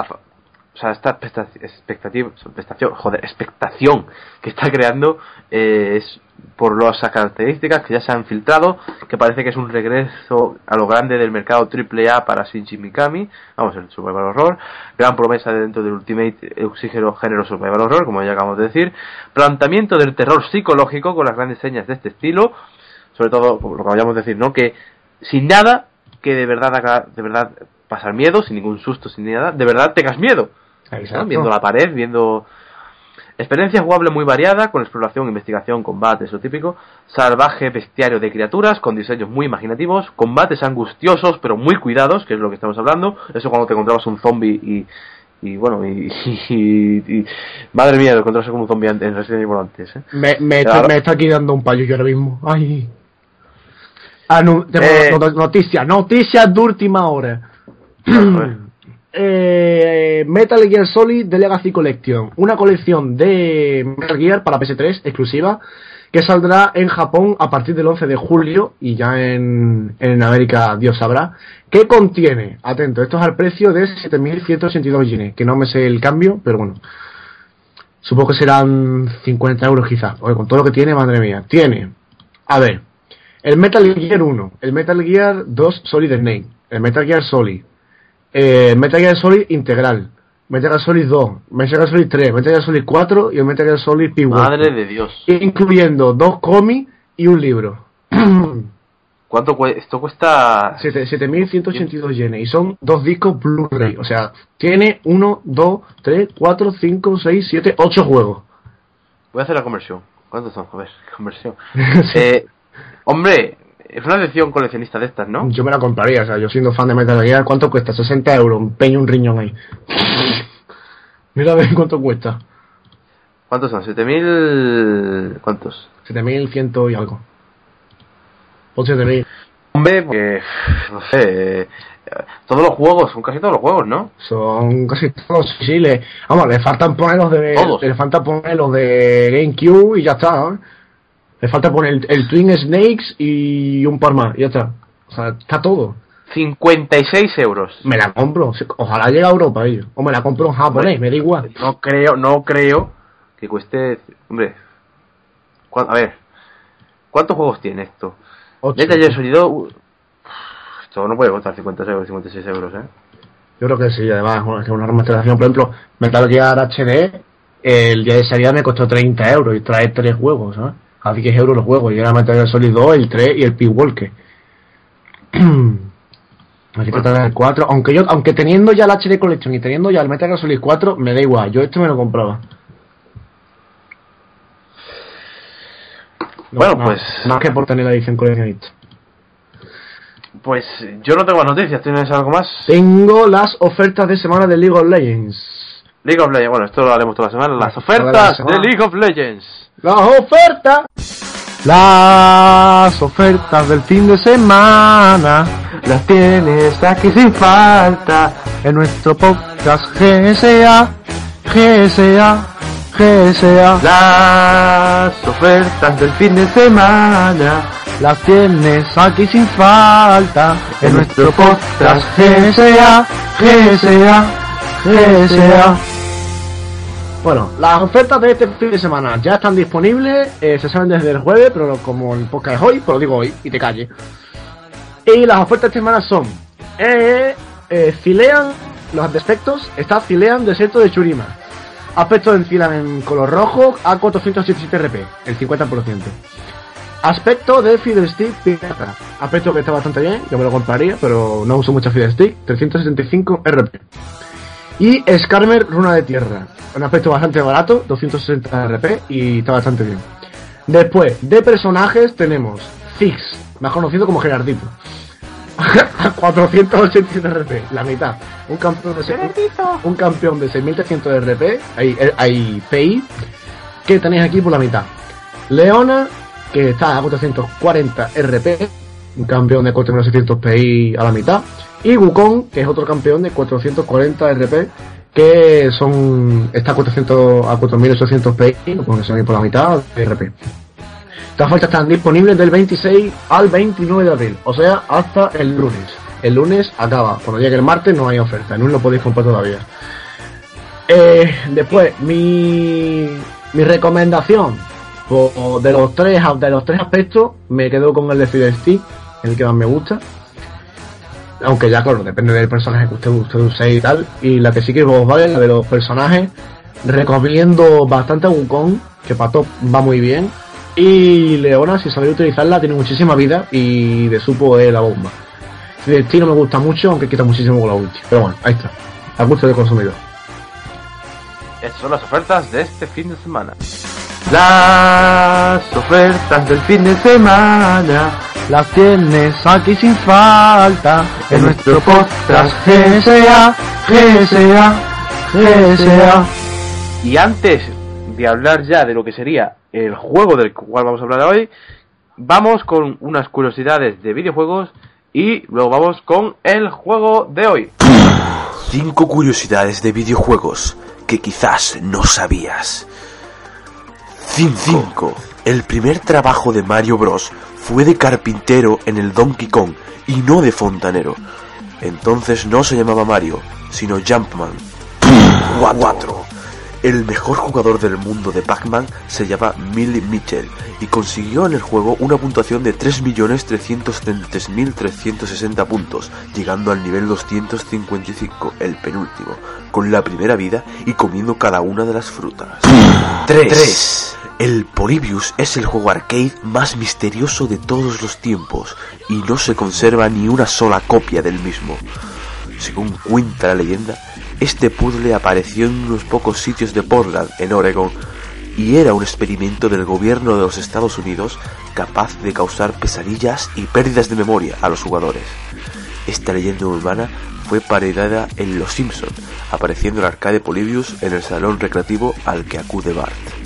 o sea, esta expecta- expectativa, expectación, joder, expectación que está creando eh, es por las características que ya se han filtrado, que parece que es un regreso a lo grande del mercado AAA para Shinji Mikami, vamos, el Survival Horror, gran promesa dentro del Ultimate Oxígeno Género Survival Horror, como ya acabamos de decir, planteamiento del terror psicológico con las grandes señas de este estilo, sobre todo, lo que vayamos a decir, ¿no? Que sin nada que de verdad de verdad pasar miedo, sin ningún susto, sin nada, de verdad tengas miedo. ¿No? Exacto. Viendo la pared, viendo experiencia jugable muy variada, con exploración, investigación, combate, eso típico, salvaje bestiario de criaturas, con diseños muy imaginativos, combates angustiosos, pero muy cuidados, que es lo que estamos hablando, eso cuando te encontrabas un zombie y, y bueno, y, [laughs] y- y- madre mía, encontrarse con un zombie en Resident Evil antes, ¿eh? Me, me, está, me está aquí dando un payo yo ahora mismo. Ay. Anu- tengo Eh. not- noticias, noticias de última hora. Eh, Metal Gear Solid The Legacy Collection, una colección de Metal Gear para PS3 exclusiva que saldrá en Japón a partir del 11 de julio y ya en, en América Dios sabrá, que contiene, atento, esto es al precio de 7.182 yenes, que no me sé el cambio, pero bueno, supongo que serán 50 euros quizás, porque con todo lo que tiene, madre mía, tiene, a ver, el Metal Gear 1, el Metal Gear 2 Solid Snake, el Metal Gear Solid, eh, Metal Gear Solid Integral, Metal Gear Solid 2, Metal Gear Solid 3, Metal Gear Solid 4 y el Metal Gear Solid p Madre de Dios. Incluyendo dos cómics y un libro. [clears throat] ¿Cuánto cuesta? Esto cuesta... 7.182 yenes y son dos discos Blu-ray. O sea, tiene 1, 2, 3, 4, 5, 6, 7, 8 juegos. Voy a hacer la conversión. ¿Cuántos son? A ver, [laughs] conversión. [laughs] eh, hombre, es una edición coleccionista de estas, ¿no? Yo me la compraría, o sea, yo siendo fan de Metal Gear, ¿cuánto cuesta? 60 euros, un peño, un riñón ahí. [laughs] Mira a ver cuánto cuesta. ¿Cuántos son? ¿7.000? ¿Cuántos? 7.100 y algo. O 7.000. Hombre, porque, no sé, todos los juegos, son casi todos los juegos, ¿no? Son casi todos, sí, le, vamos, le faltan poner los de, Todos. le falta poner los de GameCube y ya está, ¿no? Le falta poner el, el Twin Snakes y un par más, y ya está. O sea, está todo. 56 euros. Me la compro, ojalá llegue a Europa ellos. O me la compro en japonés, me da igual. No creo, no creo que cueste... Hombre, ¿cuán- a ver, ¿cuántos juegos tiene esto? Solid 2, uh, esto no puede costar 50 euros, 56 euros, ¿eh? Yo creo que sí, además, es una remasterización, por ejemplo, Metal Gear HD, el día de salida me costó 30 euros y trae tres juegos, ¿sabes? A 10 euros los juegos, y era Metal Gear Solid 2, el 3 y el P-Walker. [clears throat] Aquí te trae el 4, aunque yo, aunque teniendo ya el HD Collection y teniendo ya el Metal Gear Solid 4, me da igual, yo esto me lo compraba. No, Bueno, no, pues- Más que por tener la edición coleccionista. Pues yo no tengo más noticias, ¿tienes algo más? Tengo las ofertas de semana de League of Legends. League of Legends, bueno, esto lo haremos toda la semana, las la ofertas de League of Legends. Las ofertas. Las ofertas del fin de semana las tienes aquí sin falta en nuestro podcast GSA, GSA, GSA. Las ofertas del fin de semana las tienes aquí sin falta en nuestro podcast GSA, GSA, GSA. Bueno, las ofertas de este fin de semana ya están disponibles, eh, se saben desde el jueves, pero como el podcast es hoy, pues lo digo hoy y te calle. Y las ofertas de esta semana son eh, eh, Cilean, los aspectos, está Cilean Desierto de Churima. Aspecto en Cilean en color rojo a 487 RP, el 50%. Aspecto de Fiddlestick pirata. Aspecto que está bastante bien, yo me lo compraría, pero no uso mucho Fiddlestick, 375 RP. Y Skarmer Runa de Tierra. Un aspecto bastante barato, 260 RP y está bastante bien. Después, de personajes tenemos Ziggs, más conocido como Gerardito. A 487 RP, la mitad. Un campeón de, un campeón de 6300 RP, hay, hay PI, que tenéis aquí por la mitad. Leona, que está a 440 RP, un campeón de 4600 PI a la mitad. Y Wukong, que es otro campeón de 440 RP, que son está a 400 a 4800 PI, ahí por la mitad de RP. Estas ofertas están disponibles del 26 al 29 de abril, o sea, hasta el lunes. El lunes acaba, cuando llegue el martes no hay oferta, el lunes lo podéis comprar todavía. Eh, después, mi, mi recomendación de los tres de los tres aspectos me quedo con el de Fidel Stick, el que más me gusta. Aunque ya, claro, depende del personaje que usted, usted use y tal. Y la que sí que os vale, la de los personajes, recomiendo bastante a Wukong, que para top va muy bien. Y Leona, si sabéis utilizarla, tiene muchísima vida y de supo es la bomba. De estilo me gusta mucho, aunque quita muchísimo con la ulti. Pero bueno, ahí está. A gusto del consumidor. Estas son las ofertas de este fin de semana. Las ofertas del fin de semana las tienes aquí sin falta en nuestro podcast GSA, GSA, GSA. Y antes de hablar ya de lo que sería el juego del cual vamos a hablar hoy, vamos con unas curiosidades de videojuegos y luego vamos con el juego de hoy. 5 curiosidades de videojuegos que quizás no sabías. 5. El primer trabajo de Mario Bros. fue de carpintero en el Donkey Kong y no de fontanero. Entonces no se llamaba Mario, sino Jumpman. 4. El mejor jugador del mundo de Pac-Man se llama Millie Mitchell y consiguió en el juego una puntuación de 3.333.360 puntos, llegando al nivel 255, el penúltimo, con la primera vida y comiendo cada una de las frutas. 3. El Polybius es el juego arcade más misterioso de todos los tiempos y no se conserva ni una sola copia del mismo. Según cuenta la leyenda, este puzzle apareció en unos pocos sitios de Portland, en Oregon, y era un experimento del gobierno de los Estados Unidos capaz de causar pesadillas y pérdidas de memoria a los jugadores. Esta leyenda urbana fue parodiada en Los Simpson, apareciendo el arcade Polybius en el salón recreativo al que acude Bart.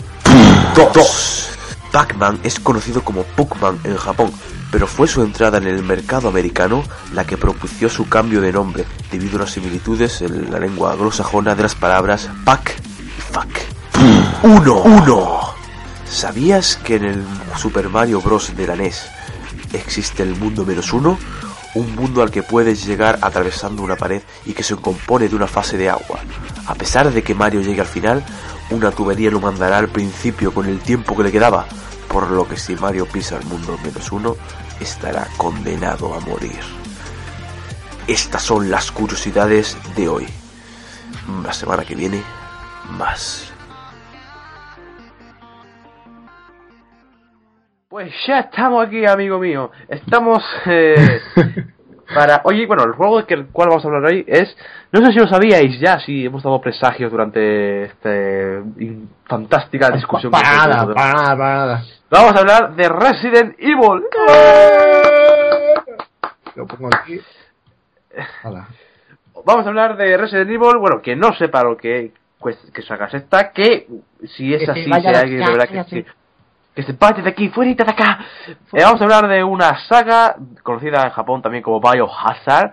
2. Pac-Man es conocido como Puckman en Japón, pero fue su entrada en el mercado americano la que propició su cambio de nombre debido a las similitudes en la lengua anglosajona de las palabras Pac y Fuck. 1. 1. ¿Sabías que en el Super Mario Bros. de la NES existe el mundo menos uno? Un mundo al que puedes llegar atravesando una pared y que se compone de una fase de agua. A pesar de que Mario llegue al final, una tubería lo mandará al principio con el tiempo que le quedaba, por lo que si Mario pisa el mundo menos uno, estará condenado a morir. Estas son las curiosidades de hoy. La semana que viene, más. Pues ya estamos aquí, amigo mío. Estamos eh, [laughs] para... Oye, bueno, el juego del cual vamos a hablar hoy es... No sé si lo sabíais ya, si hemos dado presagios durante esta fantástica discusión. que Parada, tenido. parada, parada. Vamos a hablar de Resident Evil. Lo pongo aquí. Hala. Vamos a hablar de Resident Evil. Bueno, que no sepa lo que, pues, que sagas esta, que si es Que así, si hay alguien de verdad que sí. Que se vaya de aquí, fuera de acá. Eh, vamos a hablar de una saga conocida en Japón también como Biohazard.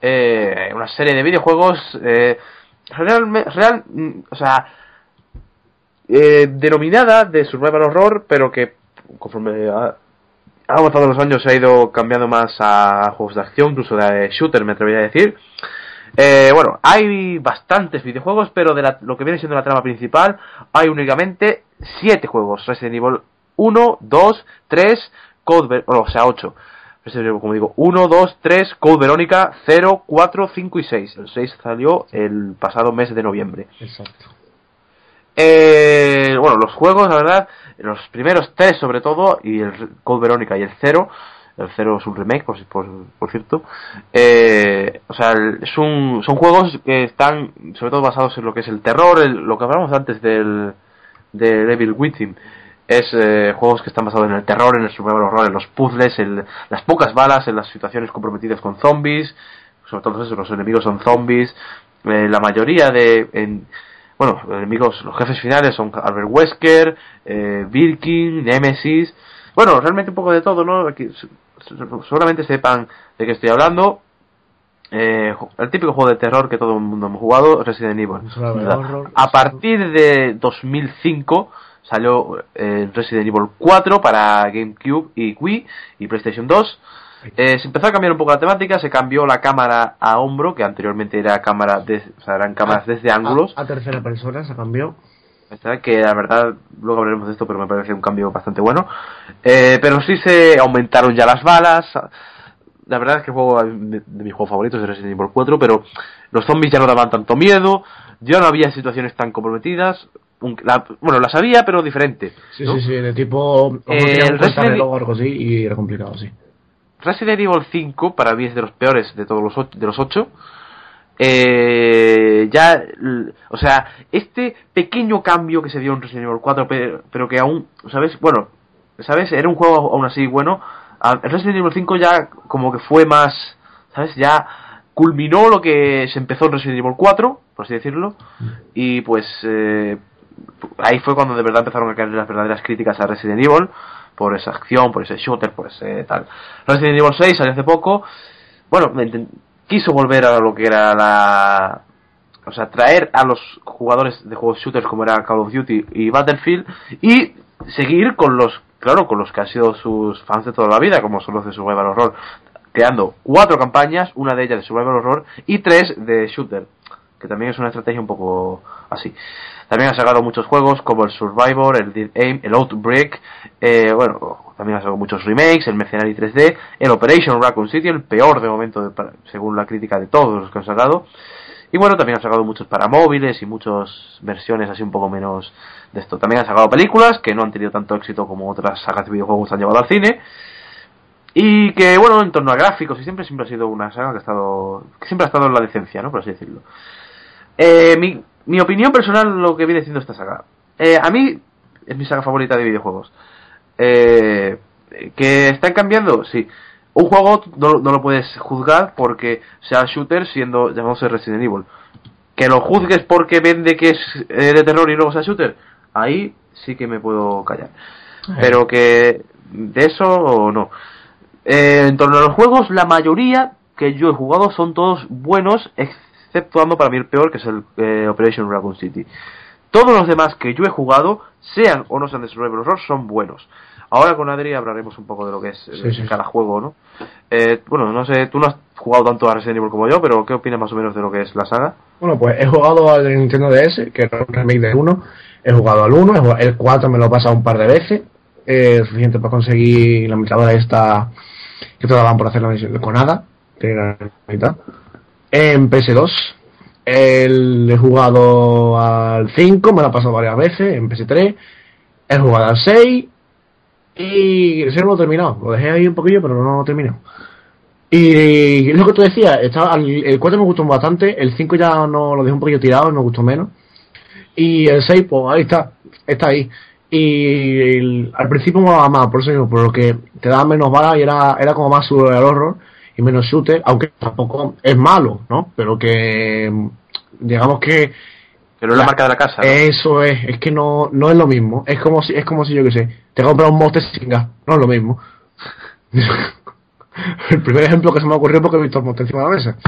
Eh, una serie de videojuegos eh, realme- real, mm, o sea, eh, denominada de survival horror, pero que conforme ha, avanzado los años se ha ido cambiando más a juegos de acción, incluso de shooter, me atrevería a decir. Eh, bueno, hay bastantes videojuegos, pero de la- lo que viene siendo la trama principal, hay únicamente 7 juegos. Resident Evil 1, 2, 3, Code Ver- o sea, 8. Resident Evil, como digo, 1, 2, 3, Code Verónica, 0, 4, 5 y 6. El 6 salió el pasado mes de noviembre. Exacto. Eh, bueno, los juegos, la verdad, los primeros tres sobre todo, y el Code Verónica y el 0, el 0 es un remake, por, por, por cierto, eh, o sea, es son juegos que están sobre todo basados en lo que es el terror, el- lo que hablamos antes del de Devil Within, es eh, juegos que están basados en el terror, en el survival horror, en los puzzles, en las pocas balas, en las situaciones comprometidas con zombies, sobre todo eso, los enemigos son zombies, eh, la mayoría de... En, bueno, enemigos, los jefes finales son Albert Wesker, eh, Birkin, Nemesis. Bueno, realmente un poco de todo, ¿no? Seguramente sepan de qué estoy hablando. Eh, el típico juego de terror que todo el mundo hemos jugado, Resident Evil. A partir de 2005 salió eh, Resident Evil 4 para GameCube y Wii y PlayStation 2. Eh, se empezó a cambiar un poco la temática, se cambió la cámara a hombro, que anteriormente era cámara de, o sea, eran cámaras desde ángulos. A, a tercera persona se cambió. Que la verdad, luego hablaremos de esto, pero me parece un cambio bastante bueno. Eh, pero sí se aumentaron ya las balas. La verdad es que el juego de, de mis juegos favoritos es Resident Evil 4, pero los zombies ya no daban tanto miedo, ya no había situaciones tan comprometidas. La- bueno, las había, pero diferente. Sí, ¿no? sí, sí, de tipo. Eh, el Resident o algo así y era complicado, sí. Resident Evil 5 para mí es de los peores de todos los de los 8. Eh, ya, o sea, este pequeño cambio que se dio en Resident Evil 4, pero, pero que aún, ¿sabes? Bueno, ¿sabes? Era un juego aún así bueno. Resident Evil 5 ya como que fue más, ¿sabes? Ya culminó lo que se empezó en Resident Evil 4, por así decirlo. Y pues eh, ahí fue cuando de verdad empezaron a caer las verdaderas críticas a Resident Evil por esa acción, por ese shooter, por ese tal. Resident Evil 6 salió hace poco. Bueno, quiso volver a lo que era la o sea, traer a los jugadores de juegos shooters como era Call of Duty y Battlefield y seguir con los, claro, con los que han sido sus fans de toda la vida, como son los de Survival Horror, creando cuatro campañas, una de ellas de Survival Horror y tres de shooter, que también es una estrategia un poco así. También ha sacado muchos juegos como el Survivor, el Dead Aim, el Outbreak, eh, bueno, también ha sacado muchos remakes, el Mercenary 3D, el Operation Raccoon City, el peor de momento según la crítica de todos los que han sacado. Y bueno, también ha sacado muchos para móviles y muchas versiones así un poco menos de esto. También ha sacado películas que no han tenido tanto éxito como otras sagas de videojuegos han llevado al cine. Y que, bueno, en torno a gráficos y siempre, siempre ha sido una saga que ha estado, que siempre ha estado en la decencia, ¿no? Por así decirlo. Eh, mi, mi opinión personal, lo que viene siendo esta saga. Eh, a mí es mi saga favorita de videojuegos. Eh, que están cambiando, sí. Un juego no, no lo puedes juzgar porque sea shooter siendo llamándose Resident Evil. Que lo juzgues porque vende que es eh, de terror y luego sea shooter, ahí sí que me puedo callar. Pero que de eso no. Eh, en torno a los juegos, la mayoría que yo he jugado son todos buenos, exceptuando para mí el peor, que es el eh, Operation Raccoon City. Todos los demás que yo he jugado, sean o no sean de Survival Horror, son buenos. Ahora con Adri hablaremos un poco de lo que es eh, Sí, sí. cada juego, ¿no? Eh, bueno, no sé, tú no has jugado tanto a Resident Evil como yo, pero ¿qué opinas más o menos de lo que es la saga? Bueno, pues he jugado al Nintendo DS, que era un remake del 1. He jugado al 1, he jugado- el 4 me lo he pasado un par de veces. Eh, suficiente para conseguir la ametralladora esta que te daban por hacer la misión con nada, que era la mitad. En PS2 el- he jugado al 5, me lo he pasado varias veces. En PS3 he jugado al 6 y el 6 no lo he terminado. Lo dejé ahí un poquillo, pero no lo he terminado. Y lo que tú decías, estaba, el el 4 me gustó bastante, el 5 ya no lo dejé un poquillo tirado y me gustó menos. Y el 6, pues ahí está, está ahí. Y el- al principio me daba más, por eso digo, por lo que te daba menos balas y era, era como más survival horror y menos shooter, aunque tampoco es malo, ¿no? Pero que digamos que no es la La- marca de la casa. ¿no? eso es, es que no, no es lo mismo. Es como si, es como si yo que sé, te compras un monster sin gas, no es lo mismo. [laughs] el primer ejemplo que se me ha ocurrido porque he visto el monster encima de la mesa. [laughs]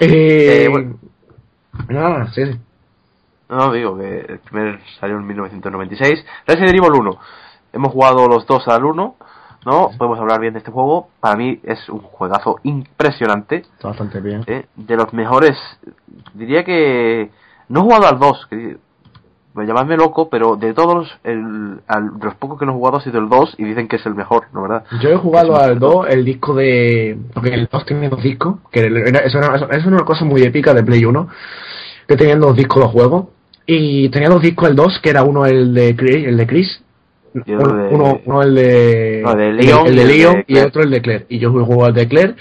Eh, Eh, bueno. Nada, sí, sí. No, digo que el primer salió en 1996. Resident Evil 1. Hemos jugado los dos al 1, ¿no? Podemos hablar bien de este juego. Para mí es un juegazo impresionante. Está bastante bien. ¿eh? De los mejores. Diría que. No he jugado al 2, que me llamadme loco, pero de todos, el, al- de los pocos que no he jugado ha sido el 2 y dicen que es el mejor, ¿no verdad? Yo he jugado al 2, el disco de. Porque el 2 tenía dos discos, que era, eso era, eso es una cosa muy épica de Play 1, que tenían dos discos los juegos. Y tenía dos discos el 2, que era uno el de Chris, el de Chris Y el uno, de- uno, uno el de, No, de el- Leon el, y de el de Leon y Claire. otro el de Claire. Y yo jugué al de Claire,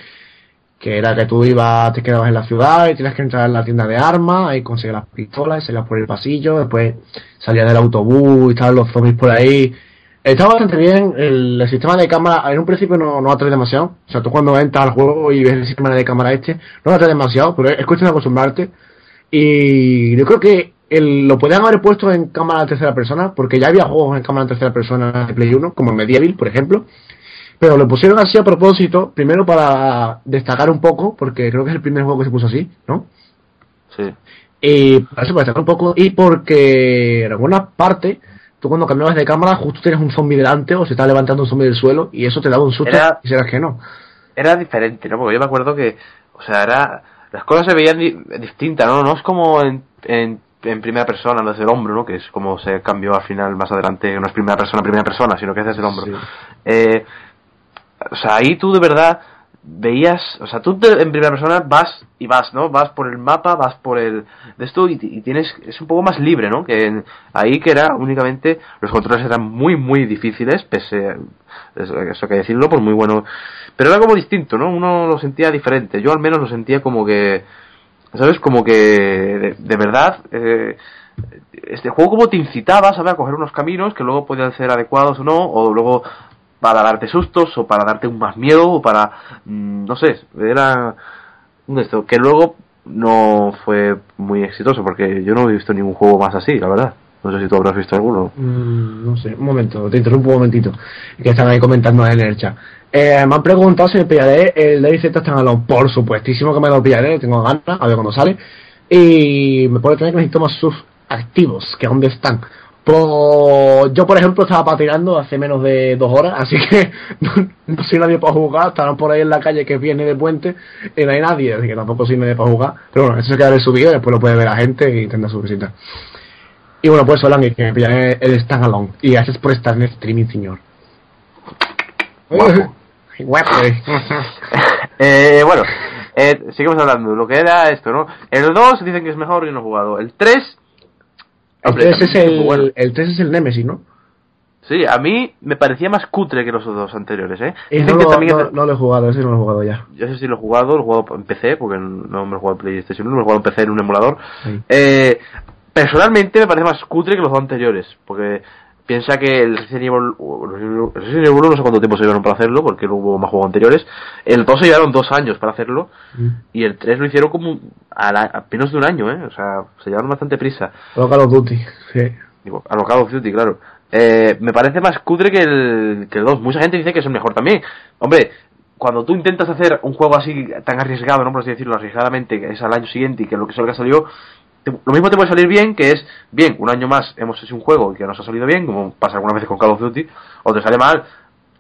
que era que tú ibas, te quedabas en la ciudad y tenías que entrar en la tienda de armas, ahí conseguir las pistolas, y salías por el pasillo, después salías del autobús y estaban los zombies por ahí. Estaba bastante bien, el, el sistema de cámara, en un principio no, no atrae demasiado, o sea, tú cuando entras al juego y ves el sistema de cámara este, no atrae demasiado, pero es, es cuestión de acostumbrarte. Y yo creo que el- lo podían haber puesto en cámara en tercera persona, porque ya había juegos en cámara en tercera persona de Play 1, como Medieval, por ejemplo. Pero lo pusieron así a propósito, primero para destacar un poco, porque creo que es el primer juego que se puso así, ¿no? Sí. Y para eso, para destacar un poco, y porque en algunas partes, tú cuando cambiabas de cámara, justo tienes un zombie delante o se está levantando un zombie del suelo, y eso te daba un susto Era- y serás que no. era diferente, ¿no? Porque yo me acuerdo que, o sea, era, las cosas se veían di- distintas, ¿no? No es como en, en, en primera persona, desde el hombro, ¿no? Que es como se cambió al final más adelante, no es primera persona, primera persona, sino que es desde el hombro. Sí. Eh, o sea, ahí tú de verdad veías, o sea, tú en primera persona vas y vas, ¿no? Vas por el mapa, vas por el de esto y, y tienes es un poco más libre, ¿no? Que en- ahí que era únicamente los controles eran muy muy difíciles, pese a- eso, eso hay que decirlo, pues muy bueno, pero era como distinto, ¿no? Uno lo sentía diferente. Yo al menos lo sentía como que ¿sabes? Como que de, verdad eh, este juego como te incitaba, ¿sabes? A coger unos caminos que luego podían ser adecuados o no, o luego para darte sustos o para darte un más miedo o para mm, no sé era esto que luego no fue muy exitoso porque yo no he visto ningún juego más así la verdad no sé si tú habrás visto alguno Mm, no sé, un momento, te interrumpo un momentito, que están ahí comentando en el chat. Eh, me han preguntado si me pillaré el DayZ Standalone. Por supuestísimo que me lo pillaré, tengo ganas, a ver cuándo sale. y me pone tener que necesito más subs activos, que dónde están. Pues yo, por ejemplo, estaba patinando hace menos de dos horas, así que [laughs] no, no soy nadie para jugar. Estaban por ahí en la calle que viene de puente y no hay nadie, así que tampoco soy nadie para jugar. Pero bueno, eso se queda en subido y después lo puede ver la gente y tendrá su visita. Y bueno, pues Solange, que me pillaré el standalone. Y gracias por estar en streaming, señor. Guapo. Guapo. [laughs] eh, bueno, eh, seguimos hablando. Lo que era esto, ¿no? El 2 dicen que es mejor y no he jugado. El 3. El hombre, 3 es el, bueno. el 3 es el Nemesis, ¿no? Sí, a mí me parecía más cutre que los dos anteriores, ¿eh? Dicen no, que lo, también no, es- no lo he jugado, ese no lo he jugado ya. Yo sé si lo he jugado, lo he jugado en PC, porque no me lo he jugado en PlayStation 1, me lo he jugado en PC en un emulador. Sí. Eh, personalmente me parece más cutre que los dos anteriores, porque piensa que el Resident Evil, el Resident Evil 1 no sé cuánto tiempo se llevaron para hacerlo, porque no hubo más juegos anteriores. El 2 se llevaron dos años para hacerlo, Mm. y el 3 lo hicieron como a, la- a menos de un año, ¿eh? O sea, se llevaron bastante prisa. Luego Call of Duty, sí. Digo, a lo Call of Duty, claro. Eh, me parece más cutre que el, que el 2. Mucha gente dice que es el mejor también. Hombre, cuando tú intentas hacer un juego así tan arriesgado, ¿no? Por así decirlo, arriesgadamente, que es al año siguiente y que lo que salga salió, te- lo mismo te puede salir bien, que es, bien, un año más hemos hecho un juego que nos ha salido bien, como pasa algunas veces con Call of Duty, o te sale mal.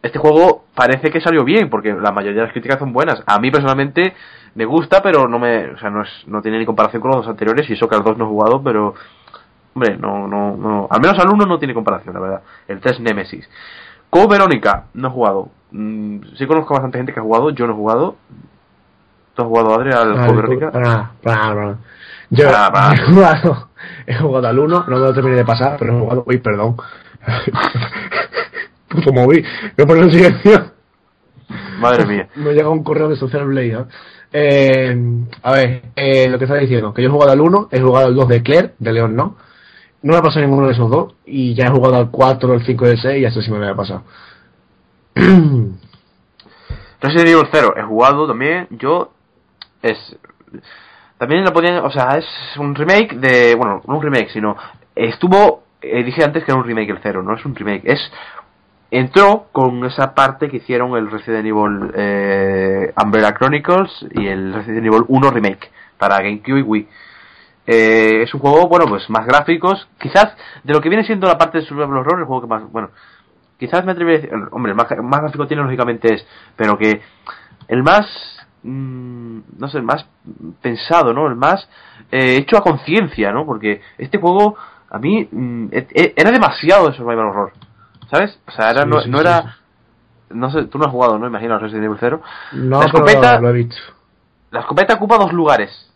Este juego parece que salió bien, porque la mayoría de las críticas son buenas. A mí personalmente me gusta, pero no me, o sea, no es, no tiene ni comparación con los dos anteriores, y eso que al 2 no he jugado, pero Hombre, no, no, no. Al menos al 1 no tiene comparación, la verdad. El 3 Nemesis. Con Verónica, no he jugado. Mm, sí conozco a bastante gente que ha jugado, yo no he jugado. ¿Tú has jugado, Adri, al Ah, Code Verónica? Para nada, para nada, para nada. Yo Para, [laughs] para. he jugado, he jugado al 1, no me lo terminé de pasar, pero he jugado, uy, perdón. [laughs] Puto móvil, me pone en silencio. Madre mía. [laughs] Me llega un correo de Social Blade. ¿eh? Eh, a ver, eh, lo que estaba diciendo, que yo he jugado al 1, he jugado al 2 de Claire, de León no. No me ha pasado ninguno de esos dos, y ya he jugado al 4, al 5 y al 6, y eso sí me lo había pasado. [clears throat] Resident Evil 0 he jugado también. Yo. Es. También lo podían. O sea, es un remake de. Bueno, no un remake, sino. Estuvo. eh, dije antes que era un remake el 0, no es un remake. Es. Entró con esa parte que hicieron el Resident Evil eh, Umbrella Chronicles y el Resident Evil 1 Remake para GameCube y Wii. Eh, es un juego, bueno, pues más gráficos. Quizás de lo que viene siendo la parte de Survival Horror, el juego que más. Bueno, quizás me atrevería a decir. Hombre, el más, más gráfico tiene, lógicamente es. Pero que el más. Mm, no sé, el más pensado, ¿no? El más eh, hecho a conciencia, ¿no? Porque este juego, a mí. mm, e- e- era demasiado de Survival Horror. ¿Sabes? O sea, era, Sí, no, sí, no sí, era. No sé, tú no has jugado, ¿no? Imagino Resident Evil 0. No, La escopeta- lo he visto. La escopeta ocupa dos lugares.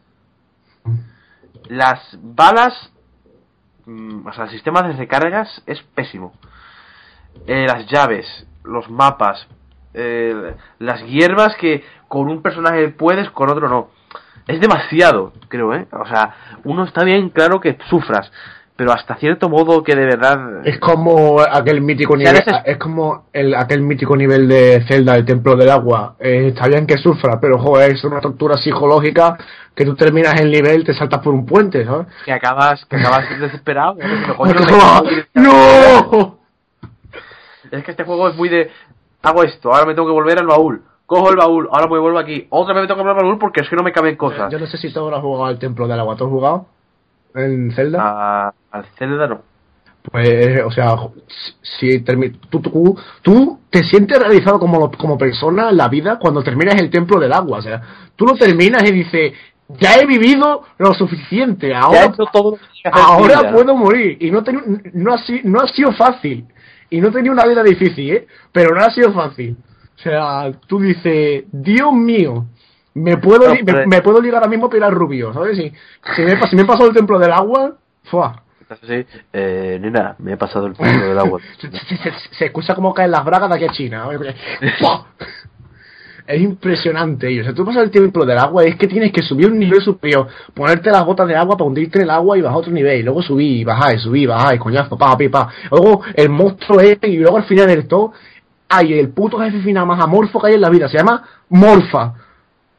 Las balas, mm, o sea, el sistema de recargas es pésimo. Eh, las llaves, los mapas, eh, las hierbas que con un personaje puedes, con otro no. Es demasiado, creo, ¿eh? O sea, uno está bien claro que sufras, pero hasta cierto modo que de verdad... Es como aquel mítico nivel, es como el, aquel mítico nivel de Zelda, el Templo del Agua. Eh, está bien que sufra, pero joder, es una tortura psicológica que tú terminas el nivel, te saltas por un puente, ¿sabes? Que acabas, que acabas [laughs] desesperado. ¡No! Es que este juego es muy de. Hago esto, ahora me tengo que volver al baúl. Cojo el baúl, ahora me vuelvo aquí. Otra vez me tengo que volver al baúl porque es que no me caben cosas. Yo no sé si tú habrás jugado al Templo del Agua. ¿Tú has jugado en Zelda? A- al Zelda no. Pues, o sea, si tú, tú, tú te sientes realizado como, como persona en la vida cuando terminas el templo del agua. O sea, tú lo terminas y dices, ya he vivido lo suficiente, ahora, puedo morir. Y no, ten- no, ha, no ha sido fácil. Y no tenía una vida difícil, ¿eh? Pero no ha sido fácil. O sea, tú dices, Dios mío, me puedo, No, me, me puedo ligar ahora mismo a Pilar Rubio, ¿sabes? Si, si, me, pa- si me he pasado el templo del agua, ¡fua! Sí, eh, nena, me he pasado el punto del agua. [laughs] se, se- se- se escucha como caen las bragas de aquí a China. [laughs] Es impresionante. Y, o sea, tú pasas el tiempo del agua y es que tienes que subir un nivel superior, ponerte las botas de agua para hundirte en el agua y bajar a otro nivel. Y luego subir y bajar y subir y bajar y coñazo, pa, pi, pa. Luego el monstruo este y luego al final del todo hay el puto jefe final más amorfo que hay en la vida. Se llama Morfa.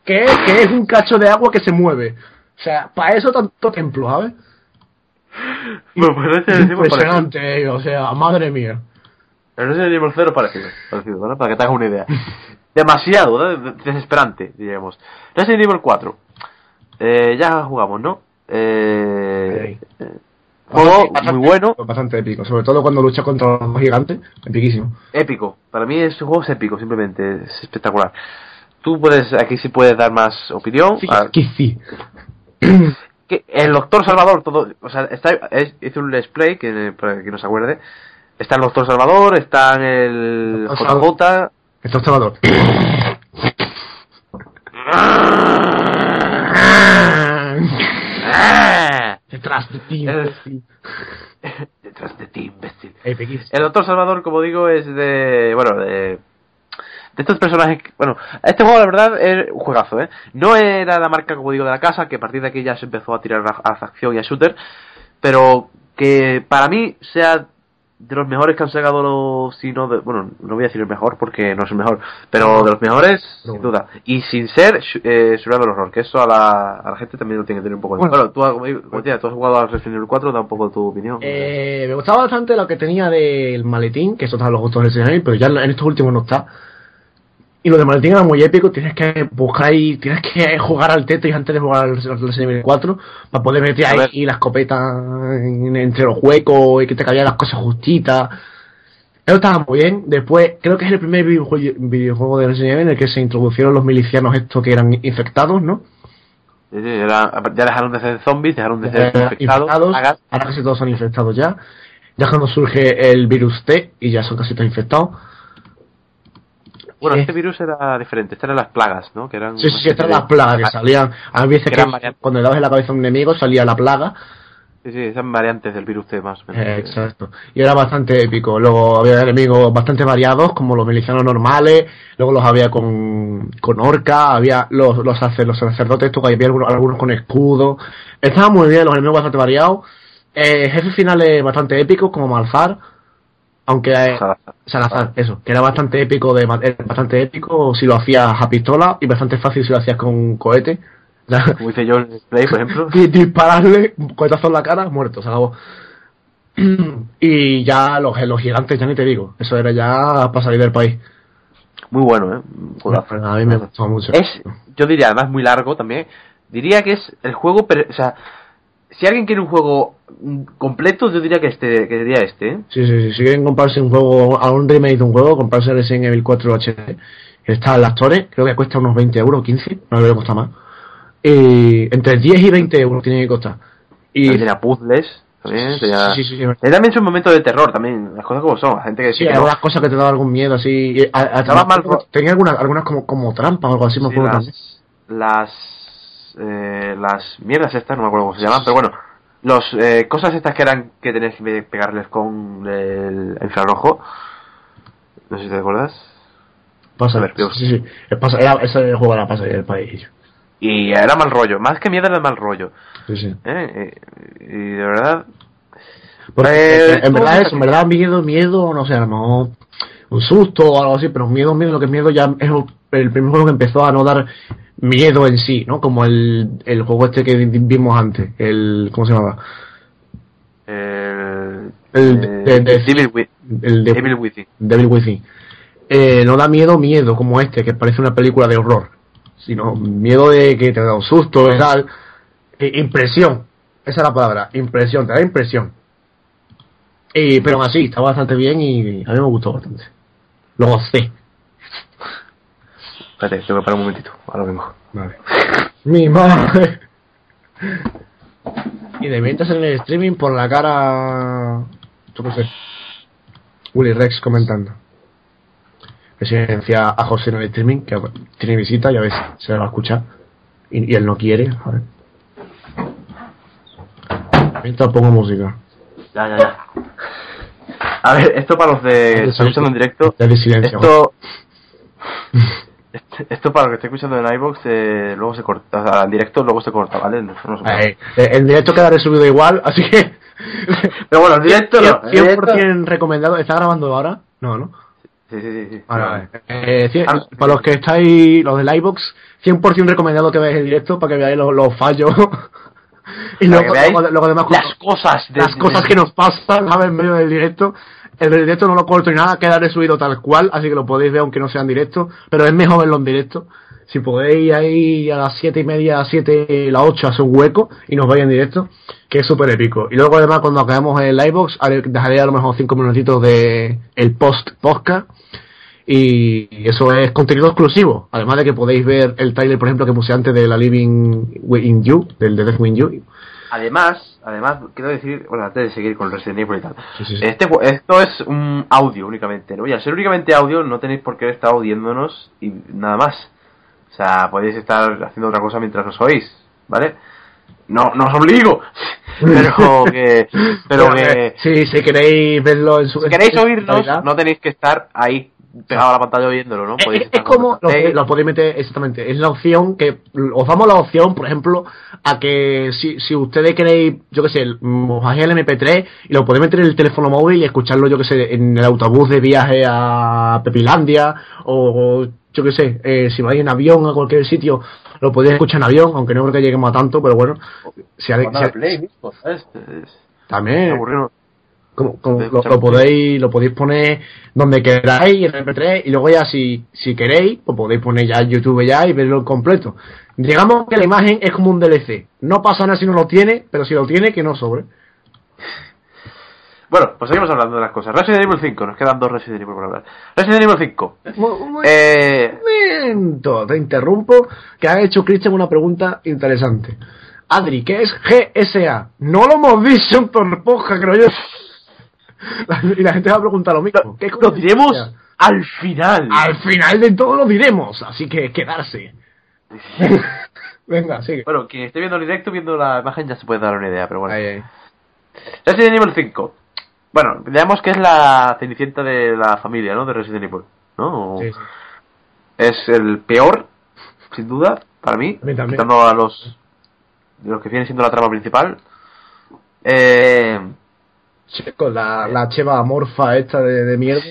Que es, que es un cacho de agua que se mueve. O sea, para eso tanto templo, ¿sabes? [laughs] Bueno, pues. Impresionante, eh, o sea, madre mía. El Resident Evil 0 parecido, parecido, ¿no? Para que te hagas una idea. [laughs] Demasiado, ¿no? Desesperante, diríamos. Resident Evil 4. Eh, ya jugamos, ¿no? Eh, juego muy bueno. Bastante épico, sobre todo cuando lucha contra los gigantes, epiquísimo. Épico. Para mí este juego es épico, simplemente. Es espectacular. Tú puedes, aquí sí puedes dar más opinión. Sí, Ah, que sí. que el doctor Salvador, todo, o sea, está, es, hice un let's play, que, para que no se acuerde. Está el doctor Salvador, está en el JJ. Esto es Salvador. Detrás de ti. El- imbécil. Detrás de ti, imbécil. El Doctor Salvador, como digo, es de. Bueno, de. De estos personajes. que- Bueno, este juego, la verdad, es un juegazo, ¿eh? No era la marca, como digo, de la casa, que a partir de aquí ya se empezó a tirar a, a facción y a shooter. Pero que para mí sea de los mejores que han sacado los. Si no de- bueno, no voy a decir el mejor porque no es el mejor, pero de los mejores, sin bueno. duda. Y sin ser eh, Survival Horror, que eso a la, a la gente también lo tiene que tener un poco de. Bueno. Bueno, tú, como digo, como decía, tú has jugado al Resident Evil 4, da un poco tu opinión. Eh, me gustaba bastante lo que tenía del maletín, que eso en los gustos del Resident pero ya en estos últimos no está. Y lo del maletín era muy épico, tienes que buscar y tienes que jugar al Tetris antes de jugar al Resident Evil 4 para poder meter A ver. ahí la escopeta en- entre los huecos y que te caían las cosas justitas. Eso estaba muy bien. Después, creo que es el primer videojuego, videojuego de Resident Evil en el que se introdujeron los milicianos estos que eran infectados, ¿no? Sí, sí, era- ya dejaron de ser zombies, dejaron de ser infectados. ahora casi todos son infectados ya. Ya cuando surge el virus T y ya son casi todos infectados. Bueno, este virus era diferente, estas eran las plagas, ¿no? Que eran Sí, sí, estas serie las plagas que salían. A veces que eran cuando le dabas en la cabeza a un enemigo salía la plaga. Sí, sí, eran variantes del virus T más. Eh, exacto. Y era bastante épico. Luego había enemigos bastante variados, como los milicianos normales. Luego los había con, con orca. Había los, los, sacer- los sacerdotes, que había algunos, algunos con escudo. Estaban muy bien, los enemigos bastante variados. Eh, jefes finales bastante épicos, como Malzar. Aunque eh, Salazar. Salazar, eso, que era bastante épico de era bastante épico si lo hacías a pistola y bastante fácil si lo hacías con cohete. Como hice yo en el Play, por ejemplo. [laughs] Di- dispararle, un cohetazo en la cara, muerto, se acabó. [clears throat] y ya los, los gigantes, ya ni te digo, eso era ya para salir del país. Muy bueno, ¿eh? Un a mí me gustó mucho. Es, yo diría, además muy largo también. Diría que es el juego, per- o sea, si alguien quiere un juego mm, completo, yo diría que este, que sería este, ¿eh? Sí, sí, sí, si quieren comprarse un juego, a un remake de un juego, comprarse el Resident Evil 4 HD, que está en las Torres, creo que cuesta unos 20 euros, 15, no le cuesta más. Y entre 10 y 20 euros tiene que costar. Y También tenía puzzles, también tenía... sí, sí, sí, Tenía también su momento de terror también, las cosas como son, la gente que Sí, hay no. algunas cosas que te daban algún miedo así. a- a- mal tenía algunas, algunas como, como trampas o algo así, me acuerdo también. las, las, eh, las mierdas estas, no me acuerdo cómo se llaman, pero bueno, los eh, cosas estas que eran que tenías que pegarles con el infrarrojo, no sé si te acuerdas, Pasa, A ver, sí, sí. El pasa, era, ese juego era pasa del país. y era mal rollo, más que miedo era mal rollo, Sí, sí. ¿eh? Eh, y de verdad, Porque, Eh, en, verdad eso, en verdad miedo, miedo, no sé, a lo mejor un susto o algo así, pero miedo, miedo, lo que es miedo ya es el primer juego que empezó a no dar miedo en sí, ¿no? Como el, el juego este que vimos antes, el, ¿cómo se llamaba? el, El eh, de- de- Devil, El de Devil Within. Devil Within. Eh, no da miedo, miedo como este, que parece una película de horror, sino miedo de que te da un susto y tal. Impresión, esa es la palabra, impresión, te da impresión. Y, pero aún así, está bastante bien y a mí me gustó bastante. Lo gocé. Espérate, tengo que parar un momentito, ahora mismo. Vale. Mi madre. Y de mientras en el streaming por la cara. Yo qué sé. Willy Rex comentando. Presidencia a José en el streaming, que tiene visita, ya ves, se le va a escuchar. Y, y él no quiere, a ver. Mientras pongo música. Ya, ya, ya. A ver, esto para los de están escuchando en directo. Ya de silencio. Esto. [laughs] este- Esto para los que estén escuchando en iBox, eh, luego se corta. O sea, en directo luego se corta, ¿vale? No, no se- Eh, el directo quedará subido igual, así que. [laughs] Pero bueno, en directo no. en 100%, directo- recomendado. ¿Está grabando ahora? No, ¿no? Sí, sí, sí. sí. Vale, vale. Eh, cien- Ah, para los que estáis, los del iVox, 100% recomendado que veáis el directo para que veáis los, los fallos. [laughs] y luego, luego, luego además, las cosas. de- las cosas que nos pasan ¿sabes? en medio del directo. El directo no lo corto ni nada, queda resubido tal cual, así que lo podéis ver aunque no sea en directo, pero es mejor verlo en directo. si podéis ahí a las siete y media, a 7, las 8 hacer un hueco y nos vayan en directo, que es súper épico. Y luego además cuando acabemos el livebox, dejaré a lo mejor 5 minutitos de el post podcast y eso es contenido exclusivo. Además de que podéis ver el trailer, por ejemplo, que puse antes de la Living in You, del de Death You. Además, además, quiero decir, bueno, antes de seguir con Resident Evil y tal, Sí, sí, sí. este esto es un audio únicamente, ¿no? Y al ser únicamente audio, no tenéis por qué estar oyéndonos y nada más. O sea, podéis estar haciendo otra cosa mientras nos oís, ¿vale? No, no os obligo, [laughs] pero que, pero que, Sí, si queréis verlo en su... si queréis oírnos, no tenéis que estar ahí pegado a la pantalla oyéndolo, ¿no? Es, Podéis es- es como lo, que- estéis. lo podéis meter exactamente, es la opción que os damos la opción, por ejemplo, a que si, si ustedes queréis, yo que sé, os el MP3 y lo podéis meter en el teléfono móvil y escucharlo, yo que sé, en el autobús de viaje a Pepilandia o, o, yo que sé, eh, si vais en avión a cualquier sitio, lo podéis escuchar en avión, aunque no creo que lleguemos a tanto, pero bueno, si, ha- si ha- al play mismo, ¿sabes? Es- también. Como, como lo, podéis lo podéis poner donde queráis en MP3 y luego ya si, si queréis pues podéis poner ya en YouTube ya y verlo completo digamos que la imagen es como un DLC no pasa nada si no lo tiene pero si lo tiene que no sobre Bueno, pues seguimos hablando de las cosas. Resident Evil 5, nos quedan dos Resident Evil por hablar. Resident Evil 5. Un un Eh, momento, te interrumpo que ha hecho Christian una pregunta interesante Adri, ¿qué es GSA? No lo hemos dicho en Torpoja, creo yo. [laughs] Y la gente va a preguntar lo mismo. ¿Qué lo diremos GSA? al final. Al final de todo lo diremos, así que quedarse. [laughs] Venga, sigue. Bueno, quien esté viendo el directo, viendo la imagen, ya se puede dar una idea, pero bueno. Ahí, ahí. Resident Evil 5. Bueno, digamos que es la cenicienta de la familia, ¿no? De Resident Evil, ¿no? Sí, sí. Es el peor, sin duda, para mí. A mí también. Quitando a los, de los que vienen siendo la trama principal. Eh, Con la, la cheva amorfa esta de, de mierda.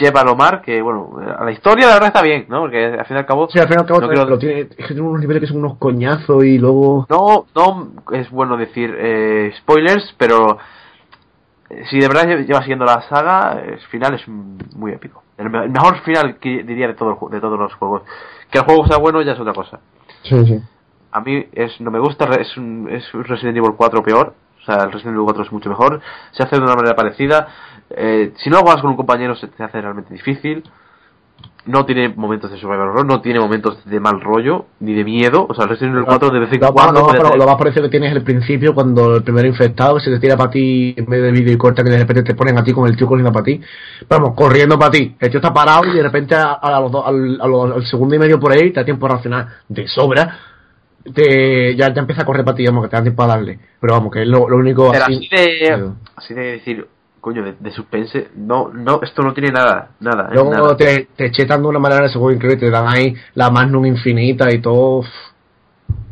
Sheva Lomar, que bueno, a la historia la verdad está bien, ¿no? Porque al fin y al cabo. Sí, al fin y al cabo no tiene- quiero- lo tiene, es que tiene unos niveles que son unos coñazos y luego... No, no es bueno decir eh, spoilers, pero eh, si de verdad lle- lleva siguiendo la saga, el final es muy épico. El, me- el mejor final que diría de, todo el de todos los juegos. Que el juego sea bueno ya es otra cosa. Sí, sí. A mí es no me gusta, es un, es un Resident Evil 4 peor. O sea, el Resident Evil 4 es mucho mejor. Se hace de una manera parecida. Eh, si no lo juegas con un compañero se te hace realmente difícil. No tiene momentos de survival horror, no tiene momentos de mal rollo, ni de miedo. O sea, el Resident Evil 4 de vez en Lo, cuando... tener- lo más parecido que tienes es el principio cuando el primer infectado se te tira para ti en vez de vídeo y corta que de repente te ponen a ti con el tío corriendo para ti. Vamos, corriendo para ti. El tío está parado y de repente a, a los dos- al, a los- al segundo y medio por ahí te da tiempo a reaccionar de sobra. Te, ya te empieza a correr para ti, vamos, que te da tiempo a darle. Pero vamos, que es lo, lo único Pero así- así de, así de decir, coño, de, de suspense, no, no, esto no tiene nada, nada. Luego nada. te, te chetan de una manera de ese juego increíble, te dan ahí la Magnum infinita y todo.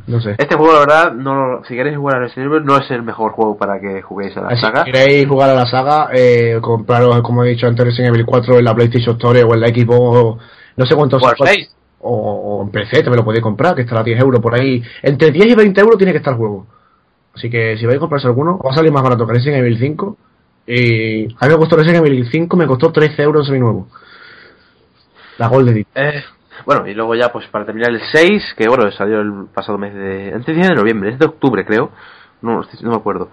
No sé. Este juego, la verdad, no, si queréis jugar a Resident Evil, no es el mejor juego para que juguéis a la Si saga. queréis jugar a la saga, eh, compraros, como he dicho antes, Resident Evil 4 en la PlayStation Store o en la Xbox, no sé cuántos. O al 6. O, en PC también lo podéis comprar, que estará a 10 euros por ahí. Entre 10 y 20 euros tiene que estar el juego. Así que si vais a comprarse alguno, va a salir más barato que Resident Evil 5. Y a mí me costó Resident Evil 5, me costó 13 euros semi-nuevo. La Gold Edition. Eh, bueno, y luego ya, pues para terminar el 6, que bueno, salió el pasado mes de. Antes de noviembre, es de octubre, creo. No, no me acuerdo.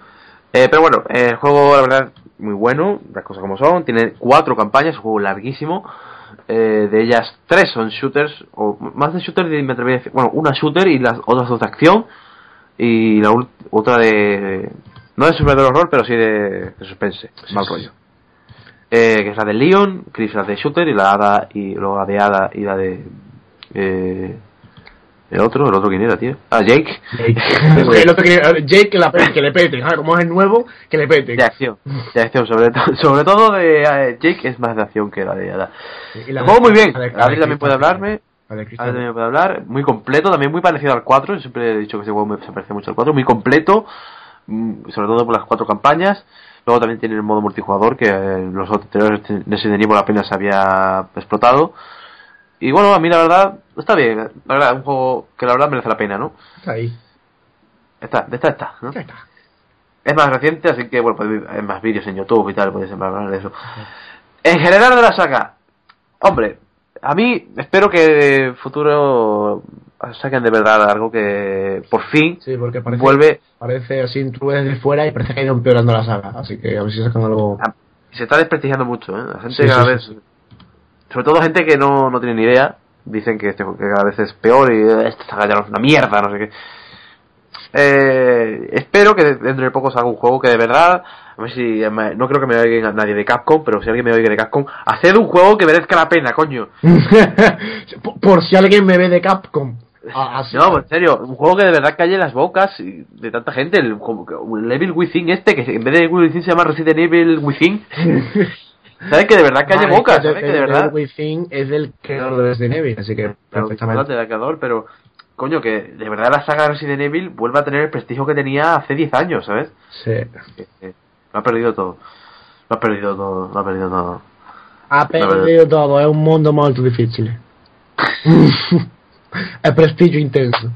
Eh, pero bueno, eh, el juego, la verdad, muy bueno, las cosas como son. Tiene cuatro campañas, un juego larguísimo. Eh, de ellas, tres son shooters, o más de shooters, me atrevería a decir. Bueno, una shooter y las otras dos de acción. Y la otra de. No de survival horror, pero sí de, de suspense, mal rollo. Eh, que es la de Leon, Chris la de Shooter y la Ada y luego la de Ada y la de eh, el otro, el otro quién era, tío. Ah, Jake. [laughs] el otro que, Jake que, la, que le pete, ah, como es el nuevo, que le pete. de acción, de acción, sobre, to- [laughs] sobre todo de eh, Jake es más de acción que la de Ada. Juego muy bien, de- de Adri también puede hablarme, de Christopher. también puede hablar, muy completo, también muy parecido al 4, yo siempre he dicho que este juego me- se parece mucho al 4, muy completo, mm, sobre todo por las cuatro campañas. Luego también tiene el modo multijugador que eh, los anteriores Resident Evil apenas había explotado. Y bueno, a mí la verdad está bien, la verdad, un juego que la verdad merece la pena, ¿no? Está ahí. Está, de esta está, ¿no? Ya está. Es más reciente, así que bueno, podéis ver- más vídeos en YouTube y tal, podéis hablar de eso. En general de la saga, hombre, a mí espero que en futuro saquen de verdad algo que por fin Sí, porque parece, vuelve parece así, tú desde fuera y parece que ha ido empeorando la saga. Así que a ver si sacan algo. Ah, se está desprestigiando mucho, ¿eh? La gente Sí, cada sí, vez, sobre todo gente que no, no tiene ni idea, dicen que, este, que cada vez es peor y eh, esta saga ya es una mierda, no sé qué. Eh, espero que dentro de poco salga un juego que de verdad, a ver si, me- no creo que me oiga nadie de Capcom, pero si alguien me oiga de Capcom, haced un juego que merezca la pena, coño. [laughs] por, por si alguien me ve de Capcom. Ah, así. No, en serio, un juego que de verdad calle las bocas de tanta gente, el, como el Evil Within este, que en vez de Evil Within se llama Resident Evil Within. [laughs] ¿Sabes que de verdad calle Ah, es bocas? que ¿Sabes que de de- verdad? Within es del creador de Resident Evil, así que perfectamente. de creador, pero coño, que de verdad la saga Resident Evil vuelve a tener el prestigio que tenía hace 10 años, ¿sabes? Sí. Lo ha perdido todo. Lo ha perdido todo, lo ha perdido todo. Ha perdido todo, es un mundo molto difficile. [laughs] el prestigio intenso.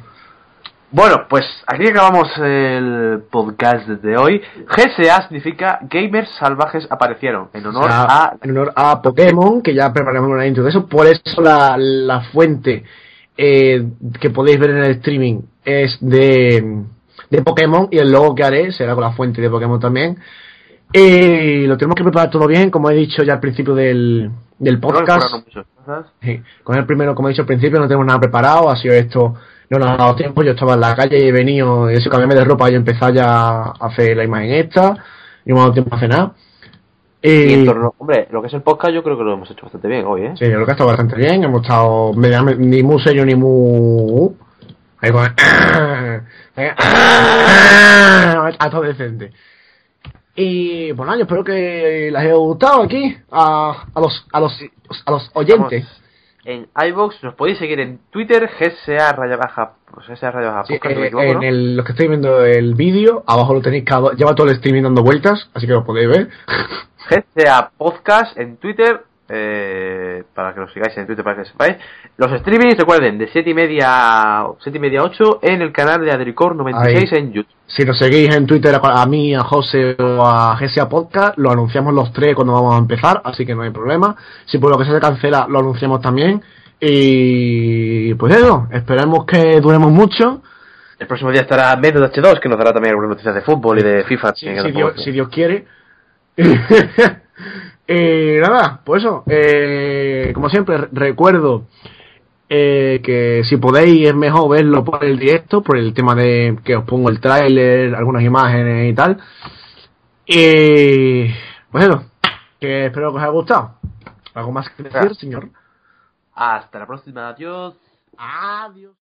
Bueno, pues aquí acabamos el podcast de hoy. GSA significa Gamers Salvajes Aparecieron, en honor O sea, a en honor a Pokémon, que ya preparamos una intro de eso. Por eso la, la fuente eh, que podéis ver en el streaming es de, de Pokémon y el logo que haré será con la fuente de Pokémon también. Y lo tenemos que preparar todo bien, como he dicho ya al principio del, del podcast. Sí, con el primero, como he dicho al principio, no tenemos nada preparado, ha sido esto, no nos ha dado tiempo, yo estaba en la calle y he venido, y eso cambiarme de ropa y he empezado ya a hacer la imagen esta, y no me ha dado tiempo a hacer nada. Y en torno, hombre, lo que es el podcast yo creo que lo hemos hecho bastante bien hoy, ¿eh? sí, yo creo que ha estado bastante bien, hemos estado ni muy serio ni muy... Ahí con ha [coughs] estado [coughs] decente. Y bueno, yo espero que les haya gustado aquí a, a los a los a los oyentes. En iBox nos podéis seguir en Twitter, GSA raya baja, pues GSA raya baja Sí, podcast, no me eh, equivoco, en ¿no? el, los que estáis viendo el vídeo, abajo lo tenéis, cada, lleva todo el streaming dando vueltas, así que lo podéis ver. GCA Podcast en Twitter, eh, para que lo sigáis en Twitter, para que sepáis. Los streamings, recuerden, de 7 y media, 7 y media a 8 en el canal de Adricor 96 Ahí. en YouTube. Si nos seguís en Twitter a, a mí, a José o a GSA Podcast, lo anunciamos los tres cuando vamos a empezar, así que no hay problema. Si por lo que se cancela, lo anunciamos también. Y pues eso, esperemos que duremos mucho. El próximo día estará Menos de H2, que nos dará también algunas noticias de fútbol y de FIFA. Dios, si Dios quiere. [laughs] y nada, pues eso. eh, como siempre, re- recuerdo eh, que si podéis es mejor verlo por el directo, por el tema de que os pongo el tráiler, algunas imágenes y tal. Y pues eso, que espero que os haya gustado. ¿Algo más que decir, señor? Hasta la próxima, adiós. Adiós.